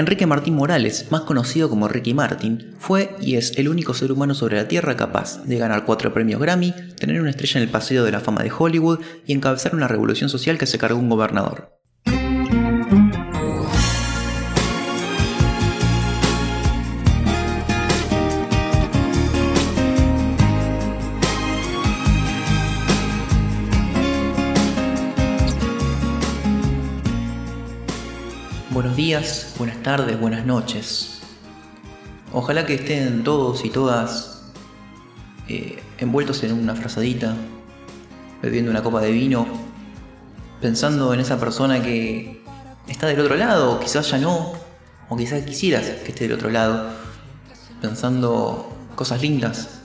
Enrique Martín Morales, más conocido como Ricky Martin, fue y es el único ser humano sobre la Tierra capaz de ganar cuatro premios Grammy, tener una estrella en el Paseo de la Fama de Hollywood y encabezar una revolución social que se cargó un gobernador. Buenos días, buenas tardes, buenas noches. Ojalá que estén todos y todas eh, envueltos en una frazadita, bebiendo una copa de vino, pensando en esa persona que está del otro lado, o quizás ya no, o quizás quisieras que esté del otro lado, pensando cosas lindas,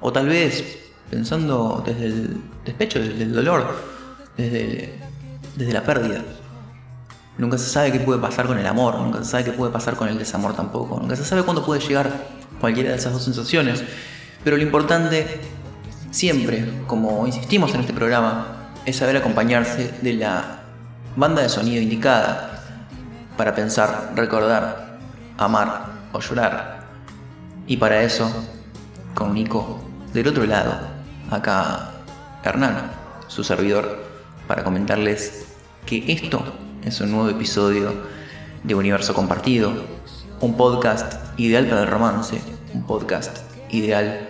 o tal vez pensando desde el despecho, desde el dolor, desde, desde la pérdida. Nunca se sabe qué puede pasar con el amor, nunca se sabe qué puede pasar con el desamor tampoco, nunca se sabe cuándo puede llegar cualquiera de esas dos sensaciones. Pero lo importante, siempre, como insistimos en este programa, es saber acompañarse de la banda de sonido indicada para pensar, recordar, amar o llorar. Y para eso, con Nico del otro lado, acá Hernán, su servidor, para comentarles que esto es un nuevo episodio de Universo Compartido, un podcast ideal para el romance, un podcast ideal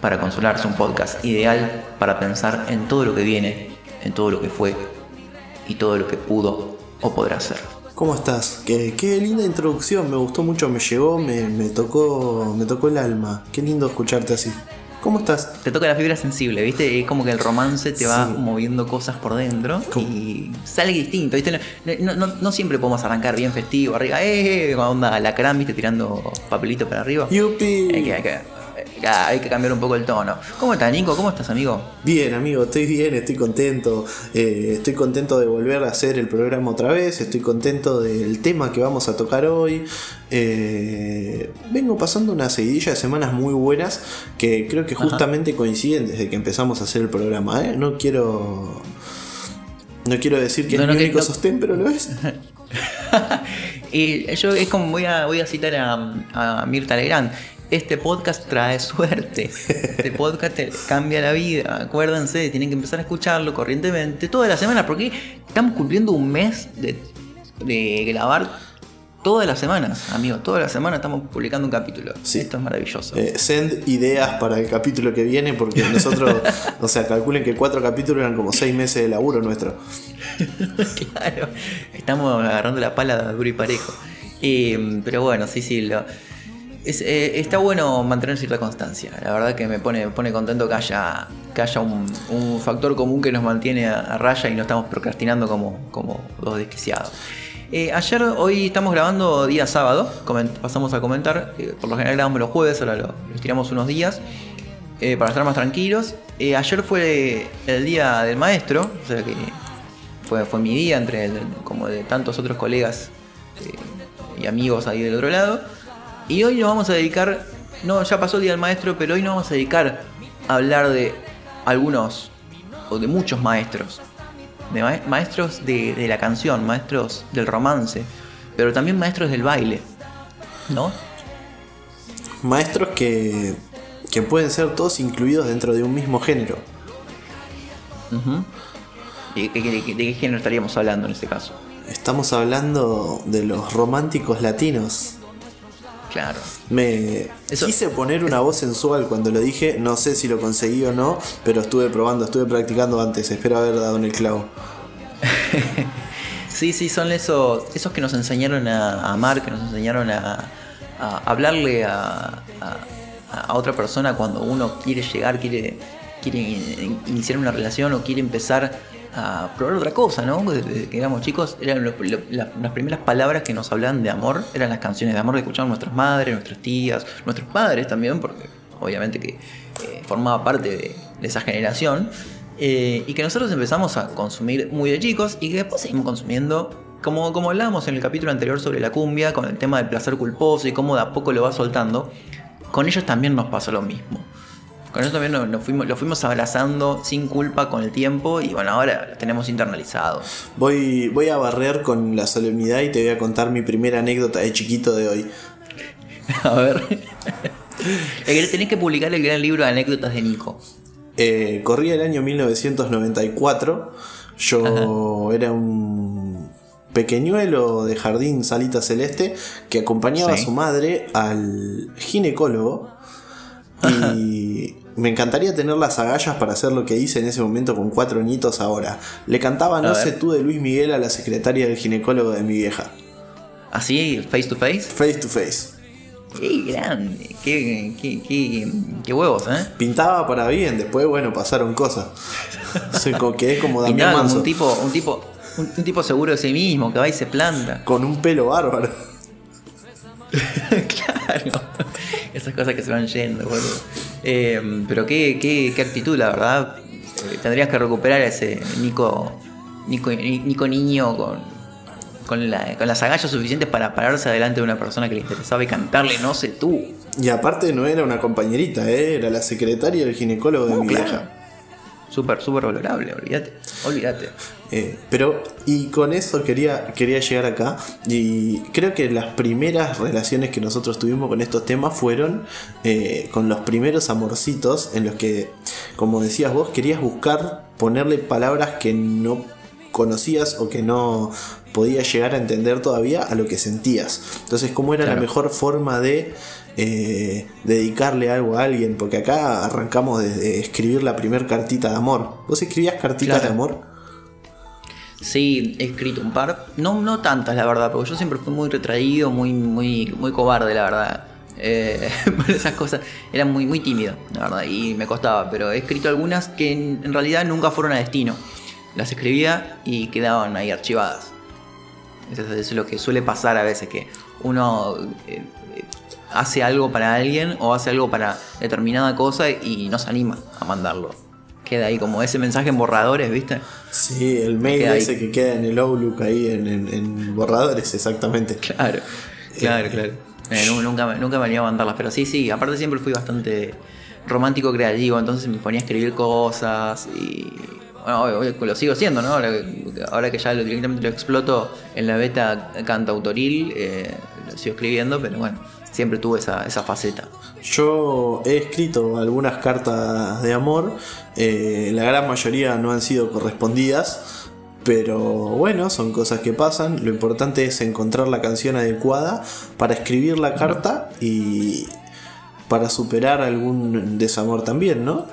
para consolarse, un podcast ideal para pensar en todo lo que viene, en todo lo que fue y todo lo que pudo o podrá ser. ¿Cómo estás? Qué, linda introducción, me gustó mucho, me llegó, me, me, tocó, me tocó el alma. Qué lindo escucharte así. ¿Cómo estás? Te toca la fibra sensible, ¿viste? Es como que el romance te va moviendo cosas por dentro y sale distinto, ¿viste? No, no, no, siempre podemos arrancar bien festivo, arriba, ¡eh! Onda la ¿viste? Tirando papelito para arriba. ¡Yupi! Hay que, hay que, hay que cambiar un poco el tono. ¿Cómo estás, Nico? ¿Cómo estás, amigo? Bien, amigo, estoy bien, estoy contento. Eh, estoy contento de volver a hacer el programa otra vez. Estoy contento del tema que vamos a tocar hoy. Eh, vengo pasando una seguidilla de semanas muy buenas que creo que justamente coinciden desde que empezamos a hacer el programa. ¿eh? No quiero. No quiero decir que es mi único sostén, pero lo es. y yo es como voy a, voy a citar a, a Mirta Legrand este podcast trae suerte. Este podcast te cambia la vida. Acuérdense, tienen que empezar a escucharlo corrientemente toda la semana porque estamos cumpliendo un mes de, de grabar todas las semanas, amigos. Todas las semanas estamos publicando un capítulo. Sí. Esto es maravilloso. Eh, send ideas para el capítulo que viene porque nosotros, o sea, calculen que cuatro capítulos eran como seis meses de laburo nuestro. claro, estamos agarrando la pala duro y parejo. Eh, pero bueno, sí, sí, lo eh, está bueno mantener cierta constancia. La verdad que me pone, pone contento que haya, que haya un, factor común que nos mantiene a, raya y no estamos procrastinando como, como dos desquiciados. Eh, ayer, hoy estamos grabando día sábado, pasamos a comentar, por lo general grabamos los jueves, ahora lo, tiramos unos días eh, para estar más tranquilos. ayer fue el día del maestro, o sea que fue, fue mi día entre como de tantos otros colegas y amigos ahí del otro lado. Y hoy nos vamos a dedicar, no, ya pasó el Día del Maestro, pero hoy nos vamos a dedicar a hablar de algunos, o de muchos maestros. De maestros de, la canción, maestros del romance, pero también maestros del baile, ¿no? Maestros que, que pueden ser todos incluidos dentro de un mismo género. ¿De, de qué género estaríamos hablando en este caso? Estamos hablando de los románticos latinos. Claro. Me quise poner una voz sensual cuando lo dije, no sé si lo conseguí o no, pero estuve probando, estuve practicando antes, espero haber dado en el clavo. sí, sí, son esos, esos que nos enseñaron a, amar, que nos enseñaron a, hablarle a, otra persona cuando uno quiere llegar, quiere, quiere iniciar una relación o quiere empezar a probar otra cosa, ¿no? Desde que éramos chicos, eran las primeras palabras que nos hablaban de amor, eran las canciones de amor que escuchaban nuestras madres, nuestras tías, nuestros padres también, porque obviamente que eh, formaba parte de, esa generación, eh, y que nosotros empezamos a consumir muy de chicos y que después seguimos consumiendo. Como, como hablábamos en el capítulo anterior sobre la cumbia, con el tema del placer culposo y cómo de a poco lo va soltando, con ellos también nos pasa lo mismo. Con eso también nos, fuimos, lo fuimos abrazando sin culpa con el tiempo y bueno, ahora lo tenemos internalizado. Voy, voy a barrer con la solemnidad y te voy a contar mi primera anécdota de chiquito de hoy. A ver. Tenés que publicar el gran libro de anécdotas de Nico. Eh, corría el año 1994. Yo era un pequeñuelo de jardín Salita Celeste que acompañaba a su madre al ginecólogo. Y me encantaría tener las agallas para hacer lo que hice en ese momento con cuatro nietos ahora. Le cantaba No sé tú de Luis Miguel a la secretaria del ginecólogo de mi vieja. ¿Así? ¿Face to face? Face to face. Qué grande, qué, qué, qué, huevos, ¿eh? Pintaba para bien, después, bueno, pasaron cosas. Se quedé como Damián Manso. un tipo, un tipo, un, tipo seguro de sí mismo, que va y se planta. Con un pelo bárbaro. claro. Esas cosas que se van yendo, boludo. Eh, pero qué, qué, qué actitud, la verdad. Eh, tendrías que recuperar a ese Nico, Nico, Nico niño con con, las agallas suficientes para pararse adelante de una persona que le interesaba y cantarle no sé tú. Y aparte no era una compañerita, ¿eh? era la secretaria del ginecólogo de mi vieja. Súper, súper valorable, olvídate, olvídate. Eh, pero, y con eso quería, quería llegar acá. Y creo que las primeras relaciones que nosotros tuvimos con estos temas fueron eh, con los primeros amorcitos en los que, como decías vos, querías buscar ponerle palabras que no conocías o que no podías llegar a entender todavía a lo que sentías. Entonces, ¿cómo era la mejor forma de eh, dedicarle algo a alguien? Porque acá arrancamos desde escribir la primera cartita de amor. ¿Vos escribías cartitas de amor? Sí, he escrito un par. No, no tantas, la verdad, porque yo siempre fui muy retraído, muy, muy, muy cobarde, la verdad. Eh, esas cosas era muy, muy tímido, la verdad, y me costaba. Pero he escrito algunas que en realidad nunca fueron a destino las escribía y quedaban ahí archivadas. Eso es lo que suele pasar a veces, que uno eh, hace algo para alguien o hace algo para determinada cosa y no se anima a mandarlo. Queda ahí como ese mensaje en borradores, ¿viste? Sí, el mail ese que queda en el Outlook ahí en, borradores, exactamente. Claro, claro, eh, claro. Eh, nunca, nunca me animo a mandarlas, pero sí, sí, aparte siempre fui bastante romántico creativo, entonces me ponía a escribir cosas y bueno, lo sigo siendo, ¿no? Ahora que ya lo, directamente lo exploto en la beta cantautoril, eh, lo sigo escribiendo, pero bueno, siempre tuve esa, faceta. Yo he escrito algunas cartas de amor, eh, la gran mayoría no han sido correspondidas, pero bueno, son cosas que pasan. Lo importante es encontrar la canción adecuada para escribir la carta y para superar algún desamor también, ¿no?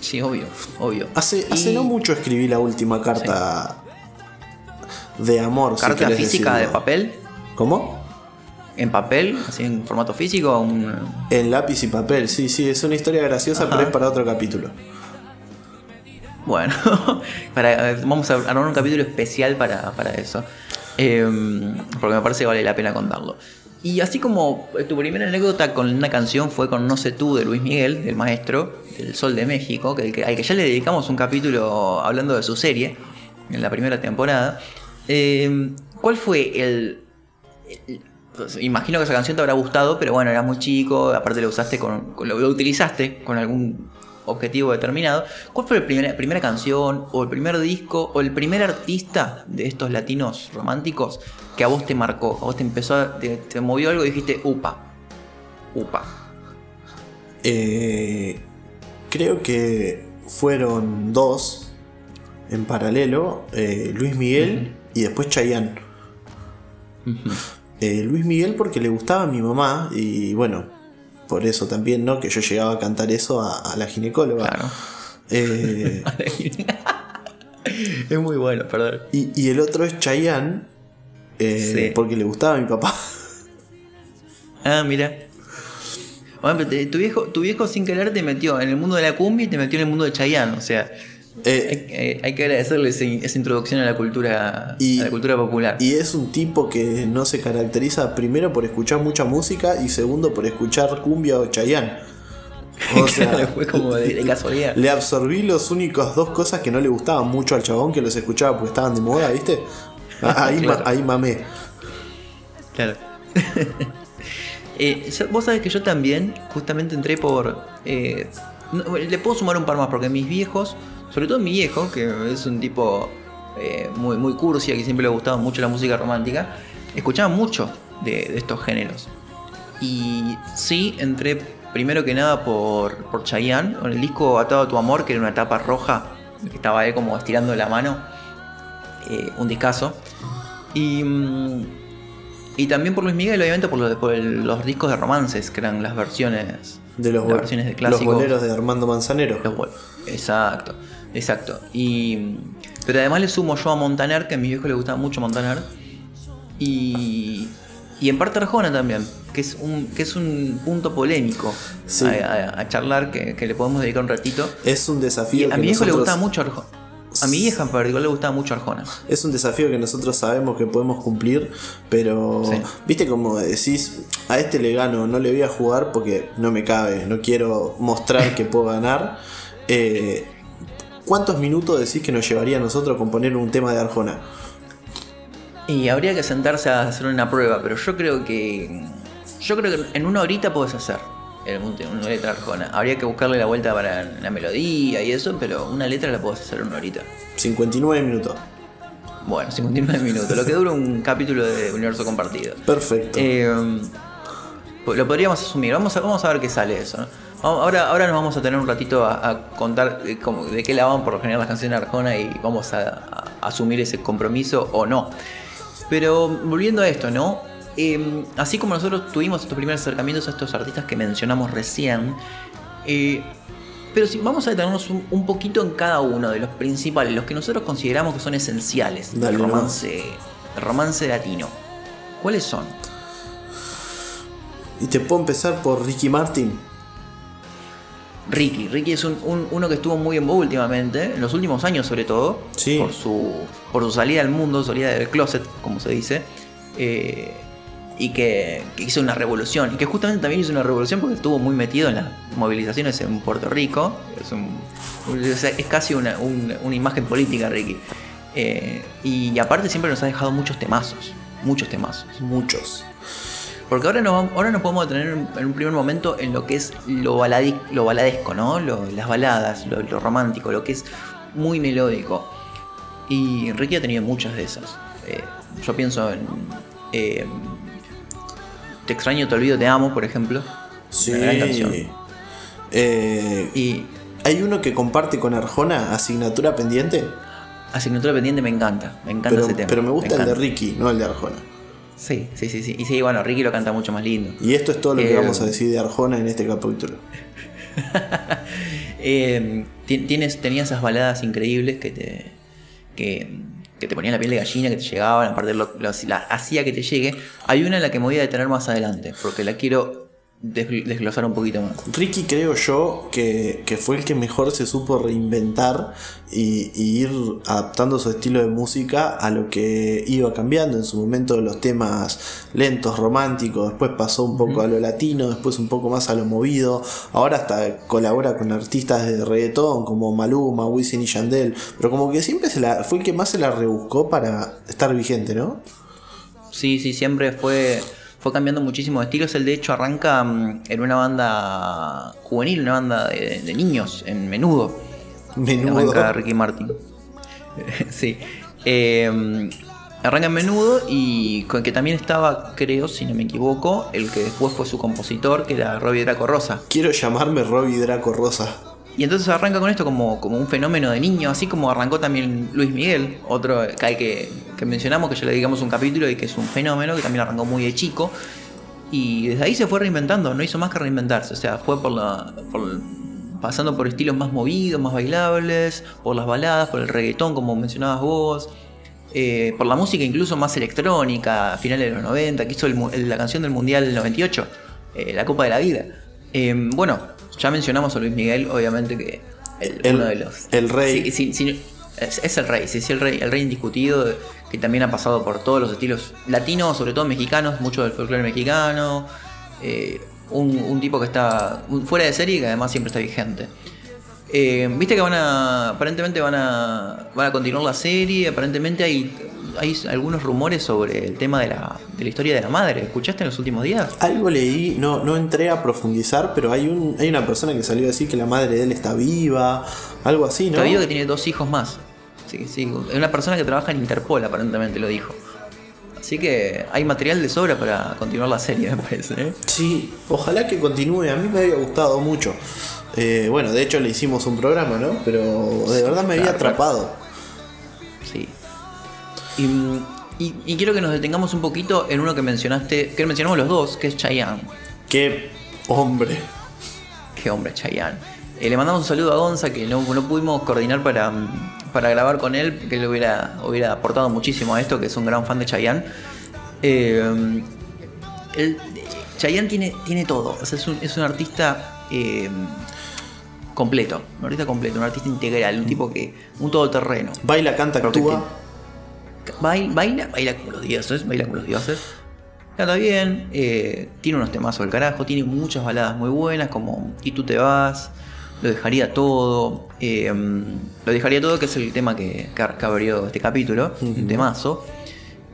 Sí, obvio, obvio. Hace, hace no mucho escribí la última carta de amor. ¿Carta física de papel? ¿Cómo? ¿En papel? ¿Así en formato físico? Un... En lápiz y papel, sí, sí, es una historia graciosa, pero es para otro capítulo. Bueno, para, vamos a armar un capítulo especial para, eso. Em, porque me parece que vale la pena contarlo. Y así como tu primera anécdota con una canción fue con No sé tú de Luis Miguel, del maestro, del Sol de México, que, al que ya le dedicamos un capítulo hablando de su serie en la primera temporada. Eh, ¿Cuál fue el, Imagino que esa canción te habrá gustado, pero bueno, era muy chico, aparte lo usaste con, lo, utilizaste con algún objetivo determinado. ¿Cuál fue la primera, primera canción o el primer disco o el primer artista de estos latinos románticos que a vos te marcó? A vos te empezó, a, te, movió algo y dijiste, upa, upa. Eh, creo que fueron dos en paralelo, eh, Luis Miguel y después Chayanne. Eh, Luis Miguel porque le gustaba a mi mamá y bueno, por eso también, ¿no? Que yo llegaba a cantar eso a, la ginecóloga. Claro. es muy bueno, perdón. Y, el otro es Chayanne eh, porque le gustaba a mi papá. Ah, mira. tu, viejo, tu viejo sin querer te metió en el mundo de la cumbia y te metió en el mundo de Chayanne. O sea, eh, hay, que agradecerle esa introducción a la cultura a la cultura popular. Y es un tipo que no se caracteriza primero por escuchar mucha música y segundo por escuchar cumbia o Chayanne. O sea, fue como de, casualidad. Le absorbí las únicas dos cosas que no le gustaban mucho al chabón que los escuchaba porque estaban de moda, ¿viste? Ahí, ahí mamé. Claro. Eh, vos sabés que yo también justamente entré por... Eh, no, le puedo sumar un par más porque mis viejos, sobre todo mi viejo, que es un tipo eh, muy, muy cursi, a que siempre le ha gustado mucho la música romántica, escuchaba mucho de, de estos géneros. Y sí, entré primero que nada por, por Chayanne, con el disco Atado a tu amor, que era una tapa roja, que estaba él como estirando la mano, eh, un discazo. Y, mm, y también por Luis Miguel, obviamente por, lo- por el- los discos de romances, que eran las versiones De los, las versiones de los clásicos. boleros de Armando Manzanero. Los Exacto, exacto. Y, pero además le sumo yo a Montaner, que a mi viejo le gustaba mucho Montaner. Y, y en parte Arjona también, que es un, que es un punto polémico Sí. a, a- a charlar, que, que le podemos dedicar un ratito. Es un Y desafío a que mi viejo le nosotros- gustaba mucho Arjona. A mi vieja en particular le gustaba mucho Arjona. Es un desafío que nosotros sabemos que podemos cumplir, pero Sí. viste como decís, a este le gano, no le voy a jugar porque no me cabe, no quiero mostrar que puedo ganar. Eh, ¿Cuántos minutos decís que nos llevaría a nosotros componer un tema de Arjona? Y habría que sentarse a hacer una prueba, pero yo creo que. Yo creo que en una horita puedes hacer una letra Arjona. Habría que buscarle la vuelta para la melodía y eso, pero una letra la puedes hacer en una horita. 59 minutos. Bueno, 59 minutos, lo que dura un capítulo de Universo Compartido. Perfecto. Eh, pues lo podríamos asumir, vamos a, vamos a ver qué sale eso. ¿no? Ahora, ahora nos vamos a tener un ratito a, a contar eh, cómo- de qué la van por lo general las canciones de Arjona y vamos a, a asumir ese compromiso o no. Pero volviendo a esto, ¿no? Eh, así como nosotros tuvimos estos primeros acercamientos a estos artistas que mencionamos recién, eh, pero si vamos a detenernos un, un poquito en cada uno de los principales, los que nosotros consideramos que son esenciales del romance, del romance latino. ¿Cuáles son? y te puedo empezar por Ricky Martin. Ricky. Ricky es un, un- uno que estuvo muy en boga últimamente, en los últimos años sobre todo, Sí. por, su, por su salida al mundo, salida del closet, como se dice, eh, y que, que hizo una revolución, y que justamente también hizo una revolución porque estuvo muy metido en las movilizaciones en Puerto Rico, es, un- es casi una, un- una imagen política Ricky. Eh, y aparte siempre nos ha dejado muchos temazos, muchos temazos. Muchos. Porque ahora nos, vamos- ahora nos podemos detener en, un primer momento en lo que es lo, lo baladesco, ¿no? Lo- las baladas, lo, lo romántico, lo que es muy melódico. Y Ricky ha tenido muchas de esas. Eh, yo pienso en. eh, te extraño, te olvido, te amo, por ejemplo. Sí. Una gran canción. Eh, Y ¿Hay uno que comparte con Arjona, asignatura pendiente? Asignatura pendiente me encanta. Me encanta Pero, ese tema. pero me gusta el de. Ricky, no el de Arjona. Sí, sí, sí, sí. Y sí, bueno, Ricky lo canta mucho más lindo. Y esto es todo lo que Eh, vamos a decir de Arjona en este capítulo. Eh, ti- tienes, tenía esas baladas increíbles que te, que, que te ponían la piel de gallina, que te llegaban, aparte lo, lo- la hacía que te llegue. Hay una en la que me voy a detener más adelante, porque la quiero desglosar un poquito más. Ricky creo yo que, que fue el que mejor se supo reinventar y, y ir adaptando su estilo de música a lo que iba cambiando en su momento los temas lentos, románticos, después pasó un poco a lo latino, después un poco más a lo movido, ahora hasta colabora con artistas de reggaetón como Maluma, Wisin y Yandel, pero como que siempre se la, fue el que más se la rebuscó para estar vigente, ¿no? Sí, sí, siempre fue, fue cambiando muchísimo de estilos. Él de hecho arranca mm, en una banda juvenil, una banda de, de niños, en menudo. Menudo. Arranca Ricky Martin. sí. Eh, arranca en menudo y con que también estaba, creo, si no me equivoco, el que después fue su compositor, que era Robbie Draco Rosa. Quiero llamarme Robbie Draco Rosa. Y entonces arranca con esto como, como un fenómeno de niño, así como arrancó también Luis Miguel, otro que, que, mencionamos, que ya le dedicamos un capítulo y que es un fenómeno, que también arrancó muy de chico. Y desde ahí se fue reinventando, no hizo más que reinventarse. O sea, fue por la, pasando por estilos más movidos, más bailables, por las baladas, por el reggaetón, como mencionabas vos. eh, por la música incluso más electrónica, a finales de los 90, que hizo la canción del Mundial del 98, eh, La Copa de la Vida. Eh, bueno, ya mencionamos a Luis Miguel, obviamente que el, El- uno de los... el rey. Sí, sí, sí, es, es el rey, sí, sí, el rey, el rey indiscutido, que también ha pasado por todos los estilos latinos, sobre todo mexicanos, mucho del folclore mexicano. eh, un, un tipo que está fuera de serie y que además siempre está vigente. Eh, Viste que van a. Aparentemente van a. Van a continuar la serie. Aparentemente hay. Hay algunos rumores sobre el tema de la, de la historia de la madre. ¿Escuchaste en los últimos días? Algo leí, no, no entré a profundizar, pero hay, un, hay una persona que salió a decir que la madre de él está viva, algo así, ¿no? Está vivo que tiene dos hijos más. Sí, sí. Es una persona que trabaja en Interpol, aparentemente lo dijo. Así que hay material de sobra para continuar la serie, me parece. ¿eh? Sí, ojalá que continúe. A mí me había gustado mucho. Eh, bueno, de hecho le hicimos un programa, ¿no? Pero de verdad me había atrapado. Y, y, quiero que nos detengamos un poquito en uno que mencionaste, que mencionamos los dos, que es Chayanne. Qué hombre. Qué hombre, Chayanne. Eh, le mandamos un saludo a Gonza, que no, no pudimos coordinar para, para grabar con él, que le hubiera, hubiera aportado muchísimo a esto, que es un gran fan de Chayanne. Eh, Chayanne tiene, tiene todo, es, un, es un artista eh, completo, un artista completo, un artista integral, un tipo que, un todoterreno. Baila, canta, actúa. Baila, baila, baila como los dioses, baila como los dioses. Canta bien, eh, tiene unos temas del carajo, tiene muchas baladas muy buenas como Y tú te vas, lo dejaría todo. Eh, lo dejaría todo, que es el tema que, que abrió este capítulo, un temazo.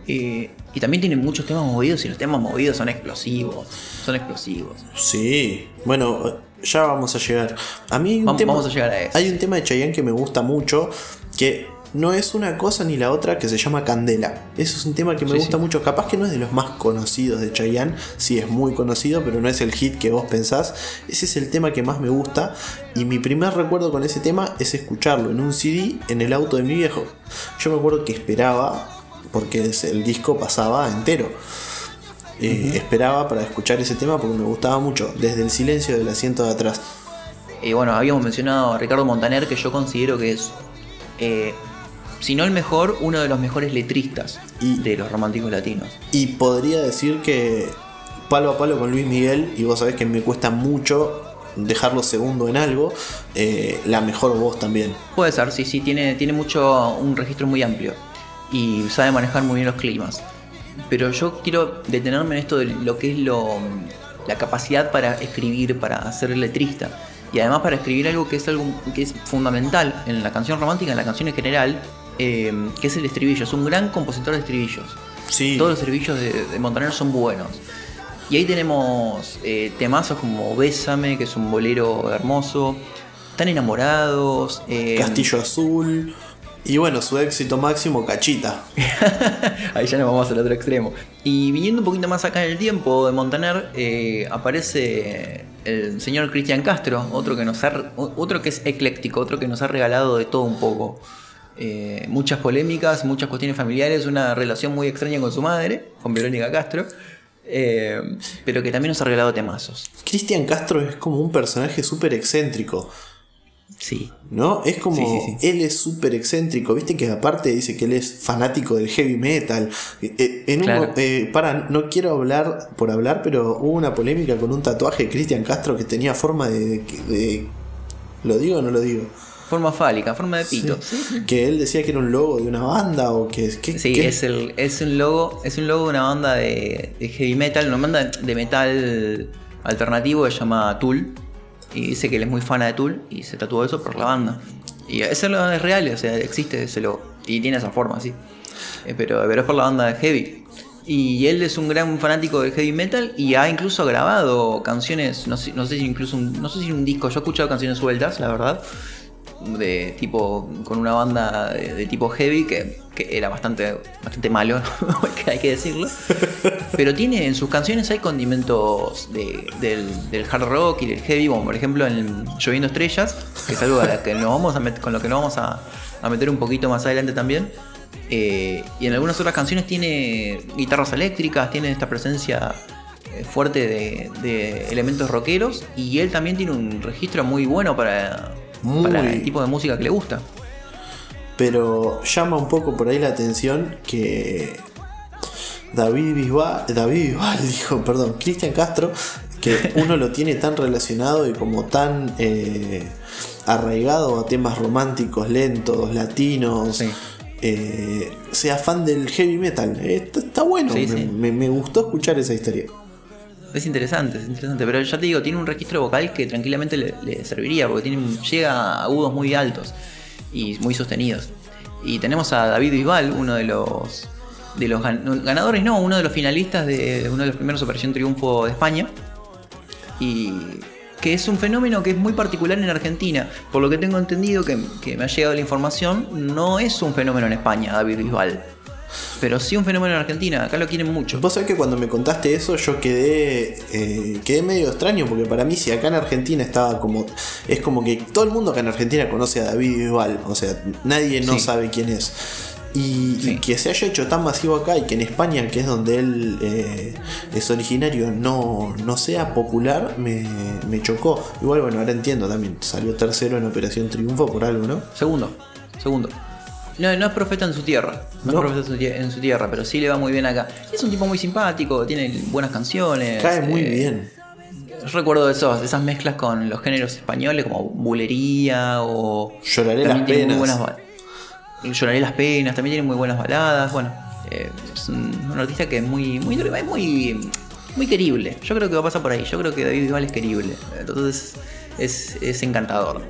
Eh, y también tiene muchos temas movidos y los temas movidos son explosivos. Son explosivos. Sí, bueno, ya vamos a llegar. A mí un tema, vamos a llegar a eso. Hay un tema de Chayanne que me gusta mucho, que no es una cosa ni la otra que se llama Candela. Eso es un tema que me gusta mucho. Capaz que no es de los más conocidos de Chayanne. Sí es muy conocido, pero no es el hit que vos pensás. Ese es el tema que más me gusta. Y mi primer recuerdo con ese tema es escucharlo en un CD en el auto de mi viejo. Yo me acuerdo que esperaba, porque el disco pasaba entero. Eh, esperaba para escuchar ese tema porque me gustaba mucho, desde el silencio del asiento de atrás. Y bueno, habíamos mencionado a Ricardo Montaner, que yo considero que es eh, si no el mejor, uno de los mejores letristas de los románticos latinos. Y podría decir que palo a palo con Luis Miguel, y vos sabés que me cuesta mucho dejarlo segundo en algo, eh, la mejor voz también. Puede ser, sí, sí, tiene, tiene mucho, un registro muy amplio y sabe manejar muy bien los climas. Pero yo quiero detenerme en esto de lo que es lo, la capacidad para escribir, para ser letrista. Y además para escribir algo que es algo que es fundamental en la canción romántica, en la canción en general, Em, que es el estribillo. Es un gran compositor de estribillos. Sí. Todos los estribillos de, Montaner son buenos. Y ahí tenemos eh, temazos como Bésame, que es un bolero hermoso. Están enamorados. Em, Castillo Azul. Y bueno, su éxito máximo, Cachita. Ahí ya nos vamos al otro extremo. Y viniendo un poquito más acá en el tiempo de Montaner, eh, aparece el señor Cristian Castro, otro que nos ha, otro que es ecléctico, otro que nos ha regalado de todo un poco. Eh, muchas polémicas, muchas cuestiones familiares, una relación muy extraña con su madre, con Verónica Castro, eh, pero que también nos ha regalado temazos. Cristian Castro es como un personaje súper excéntrico. Sí. ¿No? Es como. Él es súper excéntrico. Viste que aparte dice que él es fanático del heavy metal. Eh, en para, no quiero hablar por hablar, pero hubo una polémica con un tatuaje de Cristian Castro que tenía forma de. ¿Lo digo o no lo digo? Forma fálica, forma de pito. Que él decía que era un logo de una banda o que... sí, Es, el, es, un logo, es un logo de una banda de, heavy metal, una banda de metal alternativo que se llama Tool. Y dice que él es muy fan de Tool y se tatuó eso por la banda. Y ese logo es real, o sea, existe ese logo. Y tiene esa forma, sí. Eh, pero, pero es por la banda de heavy. Y él es un gran fanático del heavy metal y ha incluso grabado canciones, no sé, no sé si incluso un, no sé si un disco, yo he escuchado canciones sueltas, la verdad, de tipo con una banda de, tipo heavy que, era bastante bastante malo hay que decirlo. Pero tiene en sus canciones hay condimentos del, hard rock y del heavy como por ejemplo en lloviendo estrellas que es algo que nos vamos a con lo que nos vamos a, meter un poquito más adelante también. Eh, y en algunas otras canciones tiene guitarras eléctricas tiene esta presencia eh, fuerte de elementos rockeros y él también tiene un registro muy bueno para para el tipo de música que le gusta. Pero llama un poco por ahí la atención que David Bisbal, David Bisbal dijo, perdón, Cristian Castro, que uno lo tiene tan relacionado y como tan eh, arraigado a temas románticos, lentos, latinos. Eh, sea fan del heavy metal. está, bueno, me, gustó escuchar esa historia. Es interesante, es interesante. Pero ya te digo, tiene un registro vocal que tranquilamente le, serviría, porque tiene, llega a agudos muy altos y muy sostenidos. Y tenemos a David Bisbal, uno de los, de los ganadores, no, uno de los finalistas de uno de los primeros Operación Triunfo de España. Y que es un fenómeno que es muy particular en Argentina. Por lo que tengo entendido, que, que me ha llegado la información, no es un fenómeno en España, David Bisbal. Pero sí un fenómeno en Argentina, acá lo quieren mucho. Vos sabés que cuando me contaste eso yo quedé, eh, quedé medio extraño porque para mí si acá en Argentina estaba como... Es como que todo el mundo acá en Argentina conoce a David Bisbal, o sea, nadie no sabe quién es. Y, que se haya hecho tan masivo acá y que en España, que es donde él eh, es originario, no, no sea popular, me, me, chocó. Igual, bueno, ahora entiendo también. Salió tercero en Operación Triunfo por algo, ¿no? Segundo, segundo. No, no es profeta en su tierra. No, es profeta en su tierra, pero sí le va muy bien acá. Es un tipo muy simpático, tiene buenas canciones. Cae muy eh, bien. Recuerdo esos, esas mezclas con los géneros españoles como bulería o. Lloraré las penas. Buenas, Lloraré las penas, también tiene muy buenas baladas. Bueno, eh, es un, artista que es muy, muy, muy, muy querible. Yo creo que va a pasar por ahí. Yo creo que David Bisbal es querible. Entonces es, es encantador.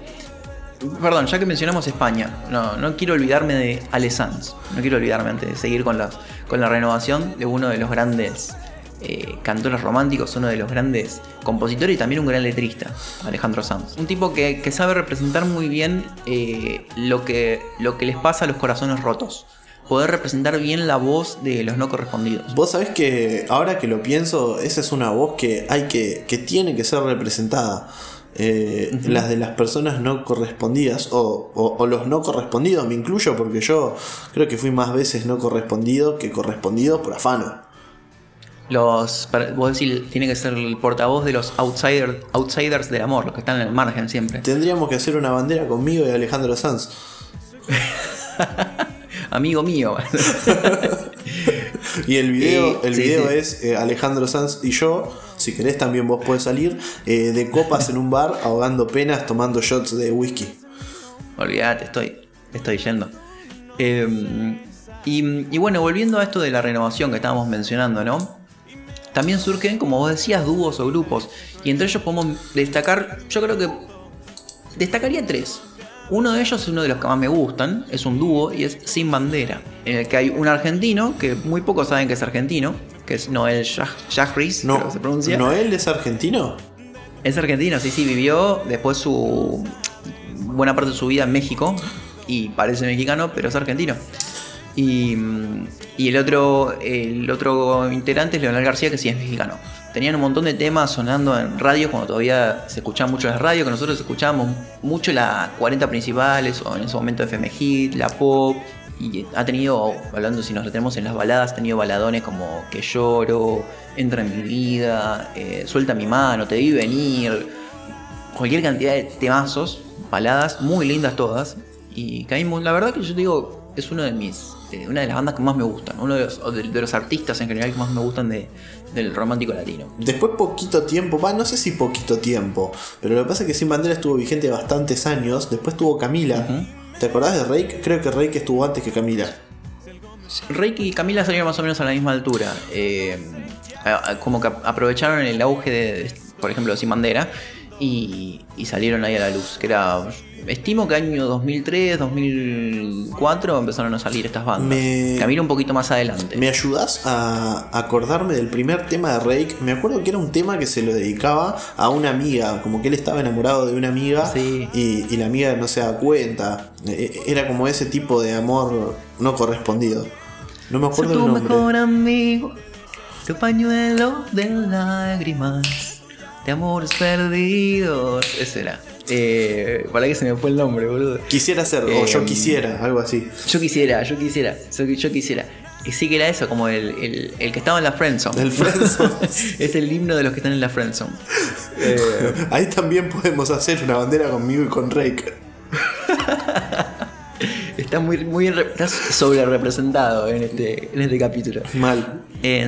Perdón, ya que mencionamos España, no, no quiero olvidarme de Ale Sanz. No quiero olvidarme antes de seguir con la, con la renovación de uno de los grandes eh, cantores románticos, uno de los grandes compositores y también un gran letrista, Alejandro Sanz. Un tipo que, sabe representar muy bien eh, lo, que, lo que les pasa a los corazones rotos poder representar bien la voz de los no correspondidos. Vos sabés que ahora que lo pienso, esa es una voz que hay que, que tiene que ser representada. Eh, las de las personas no correspondidas o, los no correspondidos, me incluyo porque yo creo que fui más veces no correspondido que correspondido por afano. Los, vos decís, tiene que ser el portavoz de los outsiders, outsiders del amor, los que están en el margen siempre. Tendríamos que hacer una bandera conmigo y Alejandro Sanz. Amigo mío. y el video, el video es eh, Alejandro Sanz y yo si querés también vos podés salir eh, de copas en un bar ahogando penas tomando shots de whisky. Olvídate, estoy, estoy yendo. Em, y, bueno, volviendo a esto de la renovación que estábamos mencionando, ¿no? También surgen, como vos decías, dúos o grupos. Y entre ellos podemos destacar, yo creo que destacaría tres. Uno de ellos es uno de los que más me gustan, es un dúo y es Sin Bandera, en el que hay un argentino, que muy pocos saben que es argentino, que es Noel Jahris, no, se pronuncia. ¿Noel es argentino? Es argentino, sí, sí, vivió después su buena parte de su vida en México y parece mexicano, pero es argentino. Y, el otro el otro integrante es Leonel García, que sí es mexicano. Tenían un montón de temas sonando en radio cuando todavía se escuchaba mucho las radios, que nosotros escuchábamos mucho las 40 principales, o en ese momento FM Hit, la pop, y ha tenido, hablando si nos retenemos en las baladas, ha tenido baladones como Que lloro, Entra en mi vida, eh, Suelta mi mano, Te vi venir, cualquier cantidad de temazos, baladas muy lindas todas. Y caímos, la verdad que yo digo, es uno de mis, una de las bandas que más me gustan, uno de los, artistas en general que más me gustan del romántico latino. Después poquito tiempo, va, no sé si poquito tiempo, pero lo que pasa es que Sin Bandera estuvo vigente bastantes años, después tuvo Camila. ¿Te acordás de Rake? Creo que Rake estuvo antes que Camila. Rake y Camila salieron más o menos a la misma altura. Eh, como que aprovecharon el auge de, por ejemplo, Sin Bandera y, y, salieron ahí a la luz. Que era estimo que año 2003, 2004 empezaron a salir estas bandas. Me... Camino un poquito más adelante. ¿Me ayudas a acordarme del primer tema de Rake? Me acuerdo que era un tema que se lo dedicaba a una amiga, como que él estaba enamorado de una amiga y, la amiga no se da cuenta. E, e, era como ese tipo de amor no correspondido. No me acuerdo el nombre. mejor amigo, tu pañuelo de lágrimas, de amores perdidos. Ese era. Eh, para que se me fue el nombre, boludo. Quisiera ser, o yo eh, quisiera, algo así. Yo quisiera, yo quisiera, yo, quisiera. Y sí que era eso, como el, que estaba en la friendzone. El friendzone. es el himno de los que están en la friendzone. Eh, Ahí también podemos hacer una bandera conmigo y con Rake. está muy, muy sobre representado en este, en este capítulo. Mal.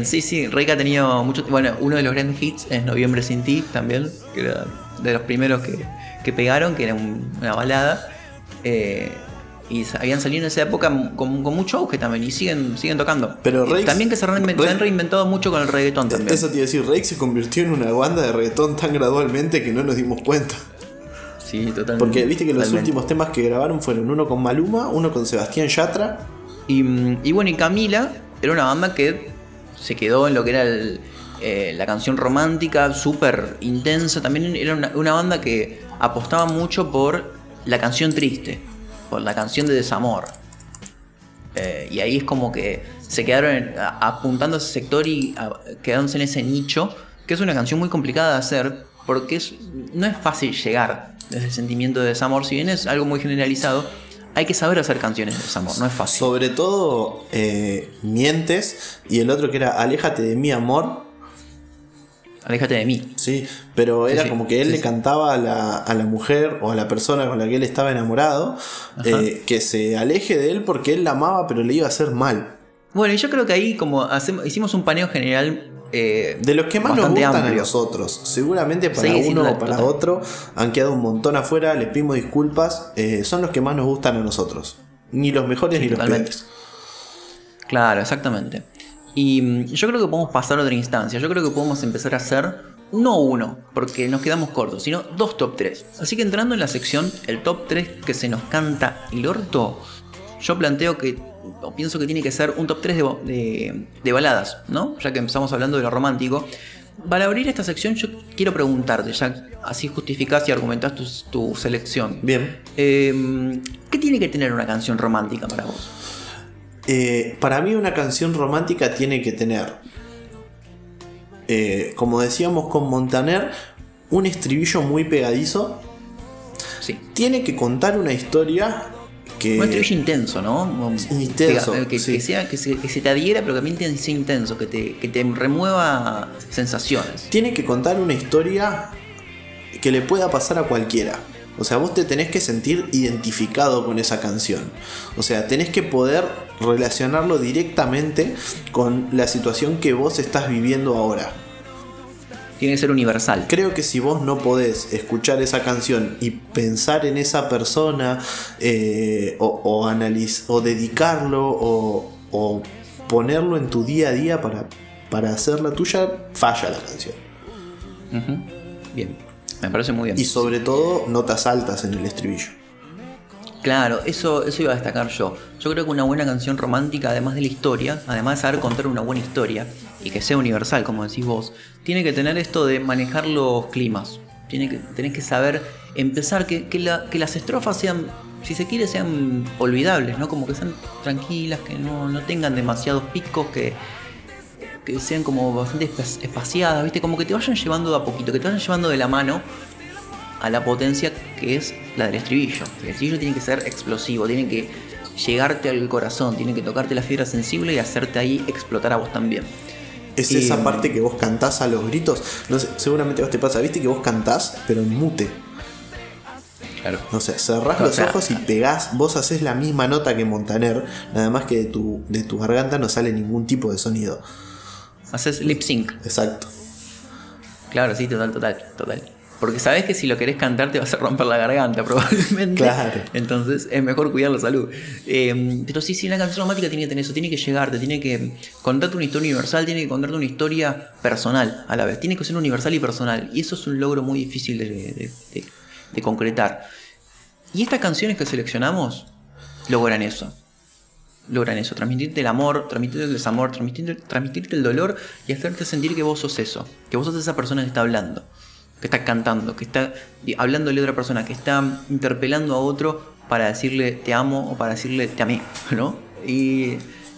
sí, sí, Rake ha tenido mucho. Bueno, uno de los grandes hits es Noviembre sin ti también, que era de los primeros que, que pegaron, que era una balada. Eh, y habían salido en esa época con, mucho auge también y siguen, siguen tocando. Pero también que se, han reinventado mucho con el reggaetón también. Eso te iba a decir, Rake se convirtió en una banda de reggaetón tan gradualmente que no nos dimos cuenta. Sí, totalmente. Porque viste que los totalmente. últimos temas que grabaron fueron uno con Maluma, uno con Sebastián Yatra. Y, mm, y bueno, y Camila era una banda que se quedó en lo que era el, eh, la canción romántica, súper intensa. También era una, una banda que apostaba mucho por la canción triste, por la canción de desamor. Eh, y ahí es como que se quedaron en- a- apuntando a ese sector y a- quedándose en ese nicho, que es una canción muy complicada de hacer, porque es- no es fácil llegar desde el sentimiento de desamor, si bien es algo muy generalizado, hay que saber hacer canciones de desamor, no es fácil. Sobre todo eh, Mientes y el otro que era Aléjate de mi amor. Aléjate de mí. Sí, pero era sí, como que él sí, le cantaba a la, a la mujer o a la persona con la que él estaba enamorado eh, que se aleje de él porque él la amaba pero le iba a hacer mal. Bueno, y yo creo que ahí como hacemos, hicimos un paneo general eh, De los que más nos gustan a nosotros. Seguramente para Sí, uno o para otro han quedado un montón afuera, les pedimos disculpas. eh, son los que más nos gustan a nosotros. Ni los mejores Sí, ni los peores. Claro, exactamente. Y mm, yo creo que podemos pasar a otra instancia. Yo creo que podemos empezar a hacer no uno, porque nos quedamos cortos, sino dos top 3. Así que entrando en la sección, el top 3 que se nos canta el orto, yo planteo que, o pienso que tiene que ser un top 3 de, de- de baladas, ¿no? Ya que empezamos hablando de lo romántico. Para abrir esta sección yo quiero preguntarte, ya así justificás y argumentás tu, tu selección. Bien. Eh, ¿Qué tiene que tener una canción romántica para vos? Eh, para mí una canción romántica tiene que tener, eh, como decíamos con Montaner, un estribillo muy pegadizo. Sí. Tiene que contar una historia que... Un estribillo intenso, ¿no? Intenso, Que, que- sí. que sea, que, se, que se te adhiera, pero que también tiene que ser intenso, que te, que te remueva sensaciones. tiene que contar una historia que le pueda pasar a cualquiera. O sea, vos te tenés que sentir identificado con esa canción. O sea, tenés que poder relacionarlo directamente con la situación que vos estás viviendo ahora. Tiene que ser universal. Creo que si vos no podés escuchar esa canción y pensar en esa persona, eh, o, o, analiz- o dedicarlo, o, o ponerlo en tu día a día para, para hacerla tuya, falla la canción. Bien, me parece muy bien. Y sobre todo, notas altas en el estribillo. Claro, eso, eso iba a destacar yo. Yo creo que una buena canción romántica, además de la historia, además de saber contar una buena historia y que sea universal, como decís vos, tiene que tener esto de manejar los climas. Tiene que, tenés que saber empezar, que, que, la- que las estrofas sean, si se quiere, sean olvidables, ¿no? Como que sean tranquilas, que no, tengan demasiados picos, que, que sean como bastante espa- espaciadas, ¿viste? Como que te vayan llevando de a poquito, que te vayan llevando de la mano a la potencia que es la del estribillo. El estribillo tiene que ser explosivo, tiene que llegarte al corazón, tiene que tocarte la fibra sensible y hacerte ahí explotar a vos también. Es Y- esa parte que vos cantás a los gritos. No sé, seguramente vos te pasa, viste que vos cantás, pero en mute. Claro. No sé, cerrás los sea- ojos y pegás, vos haces la misma nota que Montaner, nada más que de tu, de tu garganta no sale ningún tipo de sonido. Haces lip sync. Exacto. Claro, sí, total, total, total. Porque sabes que si lo querés cantar te vas a romper la garganta, probablemente. Claro. Entonces es mejor cuidar la salud. Eh, pero sí, sí, la canción romántica tiene que tener eso, tiene que llegarte, tiene que contarte una historia universal, tiene que contarte una historia personal a la vez. Tiene que ser universal y personal. Y eso es un logro muy difícil de, de- de- de concretar. Y estas canciones que seleccionamos logran eso. Logran eso, transmitirte el amor, transmitirte el desamor, transmitirte, transmitirte el dolor y hacerte sentir que vos sos eso, que vos sos esa persona que está hablando, que está cantando, que está hablándole a otra persona, que está interpelando a otro para decirle te amo o para decirle te amé, ¿no? Y,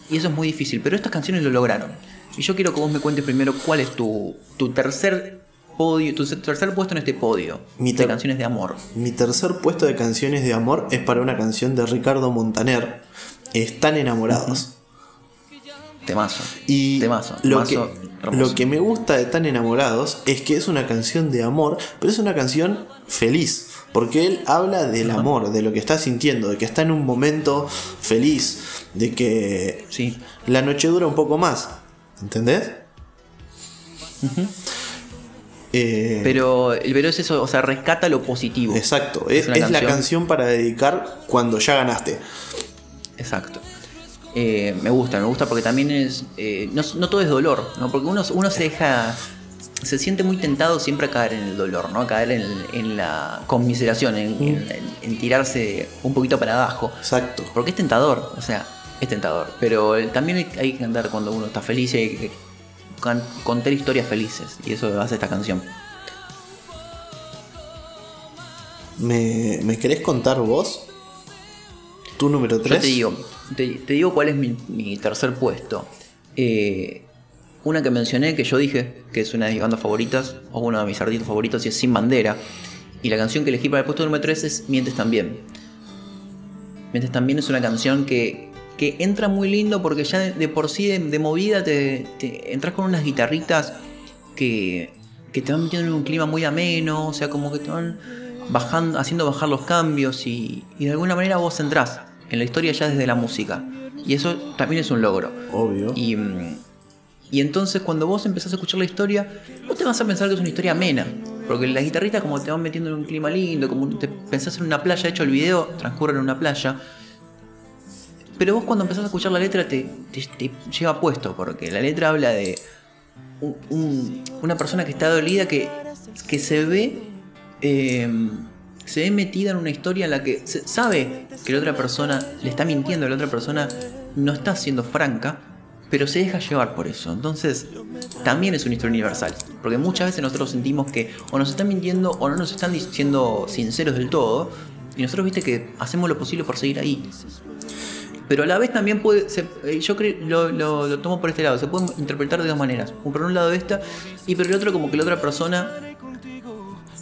y eso es muy difícil, pero estas canciones lo lograron. Y yo quiero que vos me cuentes primero cuál es tu, tu tercer podio, tu tercer puesto en este podio Mi de canciones de amor. Mi tercer puesto de canciones de amor es para una canción de Ricardo Montaner. Están enamorados. Temazo. Y Temazo. lo, temazo que, lo que me gusta de Tan Enamorados es que es una canción de amor, pero es una canción feliz. Porque él habla del amor, de lo que está sintiendo, de que está en un momento feliz, de que Sí. la noche dura un poco más. ¿Entendés? Eh, Pero, pero es eso, o sea, rescata lo positivo. exacto, Es es, la canción para dedicar cuando ya ganaste. Exacto. Eh, me gusta, me gusta porque también es. eh, no, no todo es dolor, ¿no? Porque uno, uno se deja. se siente muy tentado siempre a caer en el dolor, ¿no? A caer en, en la conmiseración, en, en- en tirarse un poquito para abajo. Exacto. Porque es tentador, o sea, es tentador. Pero también hay, que andar cuando uno está feliz y hay que contar historias felices. Y eso hace esta canción. ¿Me, me querés contar vos? ¿Tu número 3? Yo te digo, te, te digo cuál es mi, mi tercer puesto. Eh, una que mencioné, que yo dije que es una de mis bandas favoritas, o uno de mis artistas favoritos, y es Sin Bandera. Y la canción que elegí para el puesto número 3 es Mientes también. Mientes también es una canción que, que entra muy lindo porque ya de, de por sí de, de movida te, te entras con unas guitarritas que, que te van metiendo en un clima muy ameno, o sea, como que te van bajando, haciendo bajar los cambios y, y de alguna manera vos entrás en la historia ya desde la música. Y eso también es un logro. Obvio. Y, mm, y entonces cuando vos empezás a escuchar la historia, vos te vas a pensar que es una historia amena. Porque las guitarritas como te van metiendo en un clima lindo, como te pensás en una playa, de hecho el video transcurre en una playa. Pero vos cuando empezás a escuchar la letra te, te, te lleva puesto, porque la letra habla de un- un- una persona que está dolida, que, que se ve... eh, se ve metida en una historia en la que sabe que la otra persona le está mintiendo, la otra persona no está siendo franca, pero se deja llevar por eso. Entonces, también es una historia universal. Porque muchas veces nosotros sentimos que o nos están mintiendo o no nos están diciendo sinceros del todo. Y nosotros, viste, que hacemos lo posible por seguir ahí. Pero a la vez también puede. eh, yo creo, lo- lo tomo por este lado. Se puede interpretar de dos maneras. Por un lado esta, y por el otro, como que la otra persona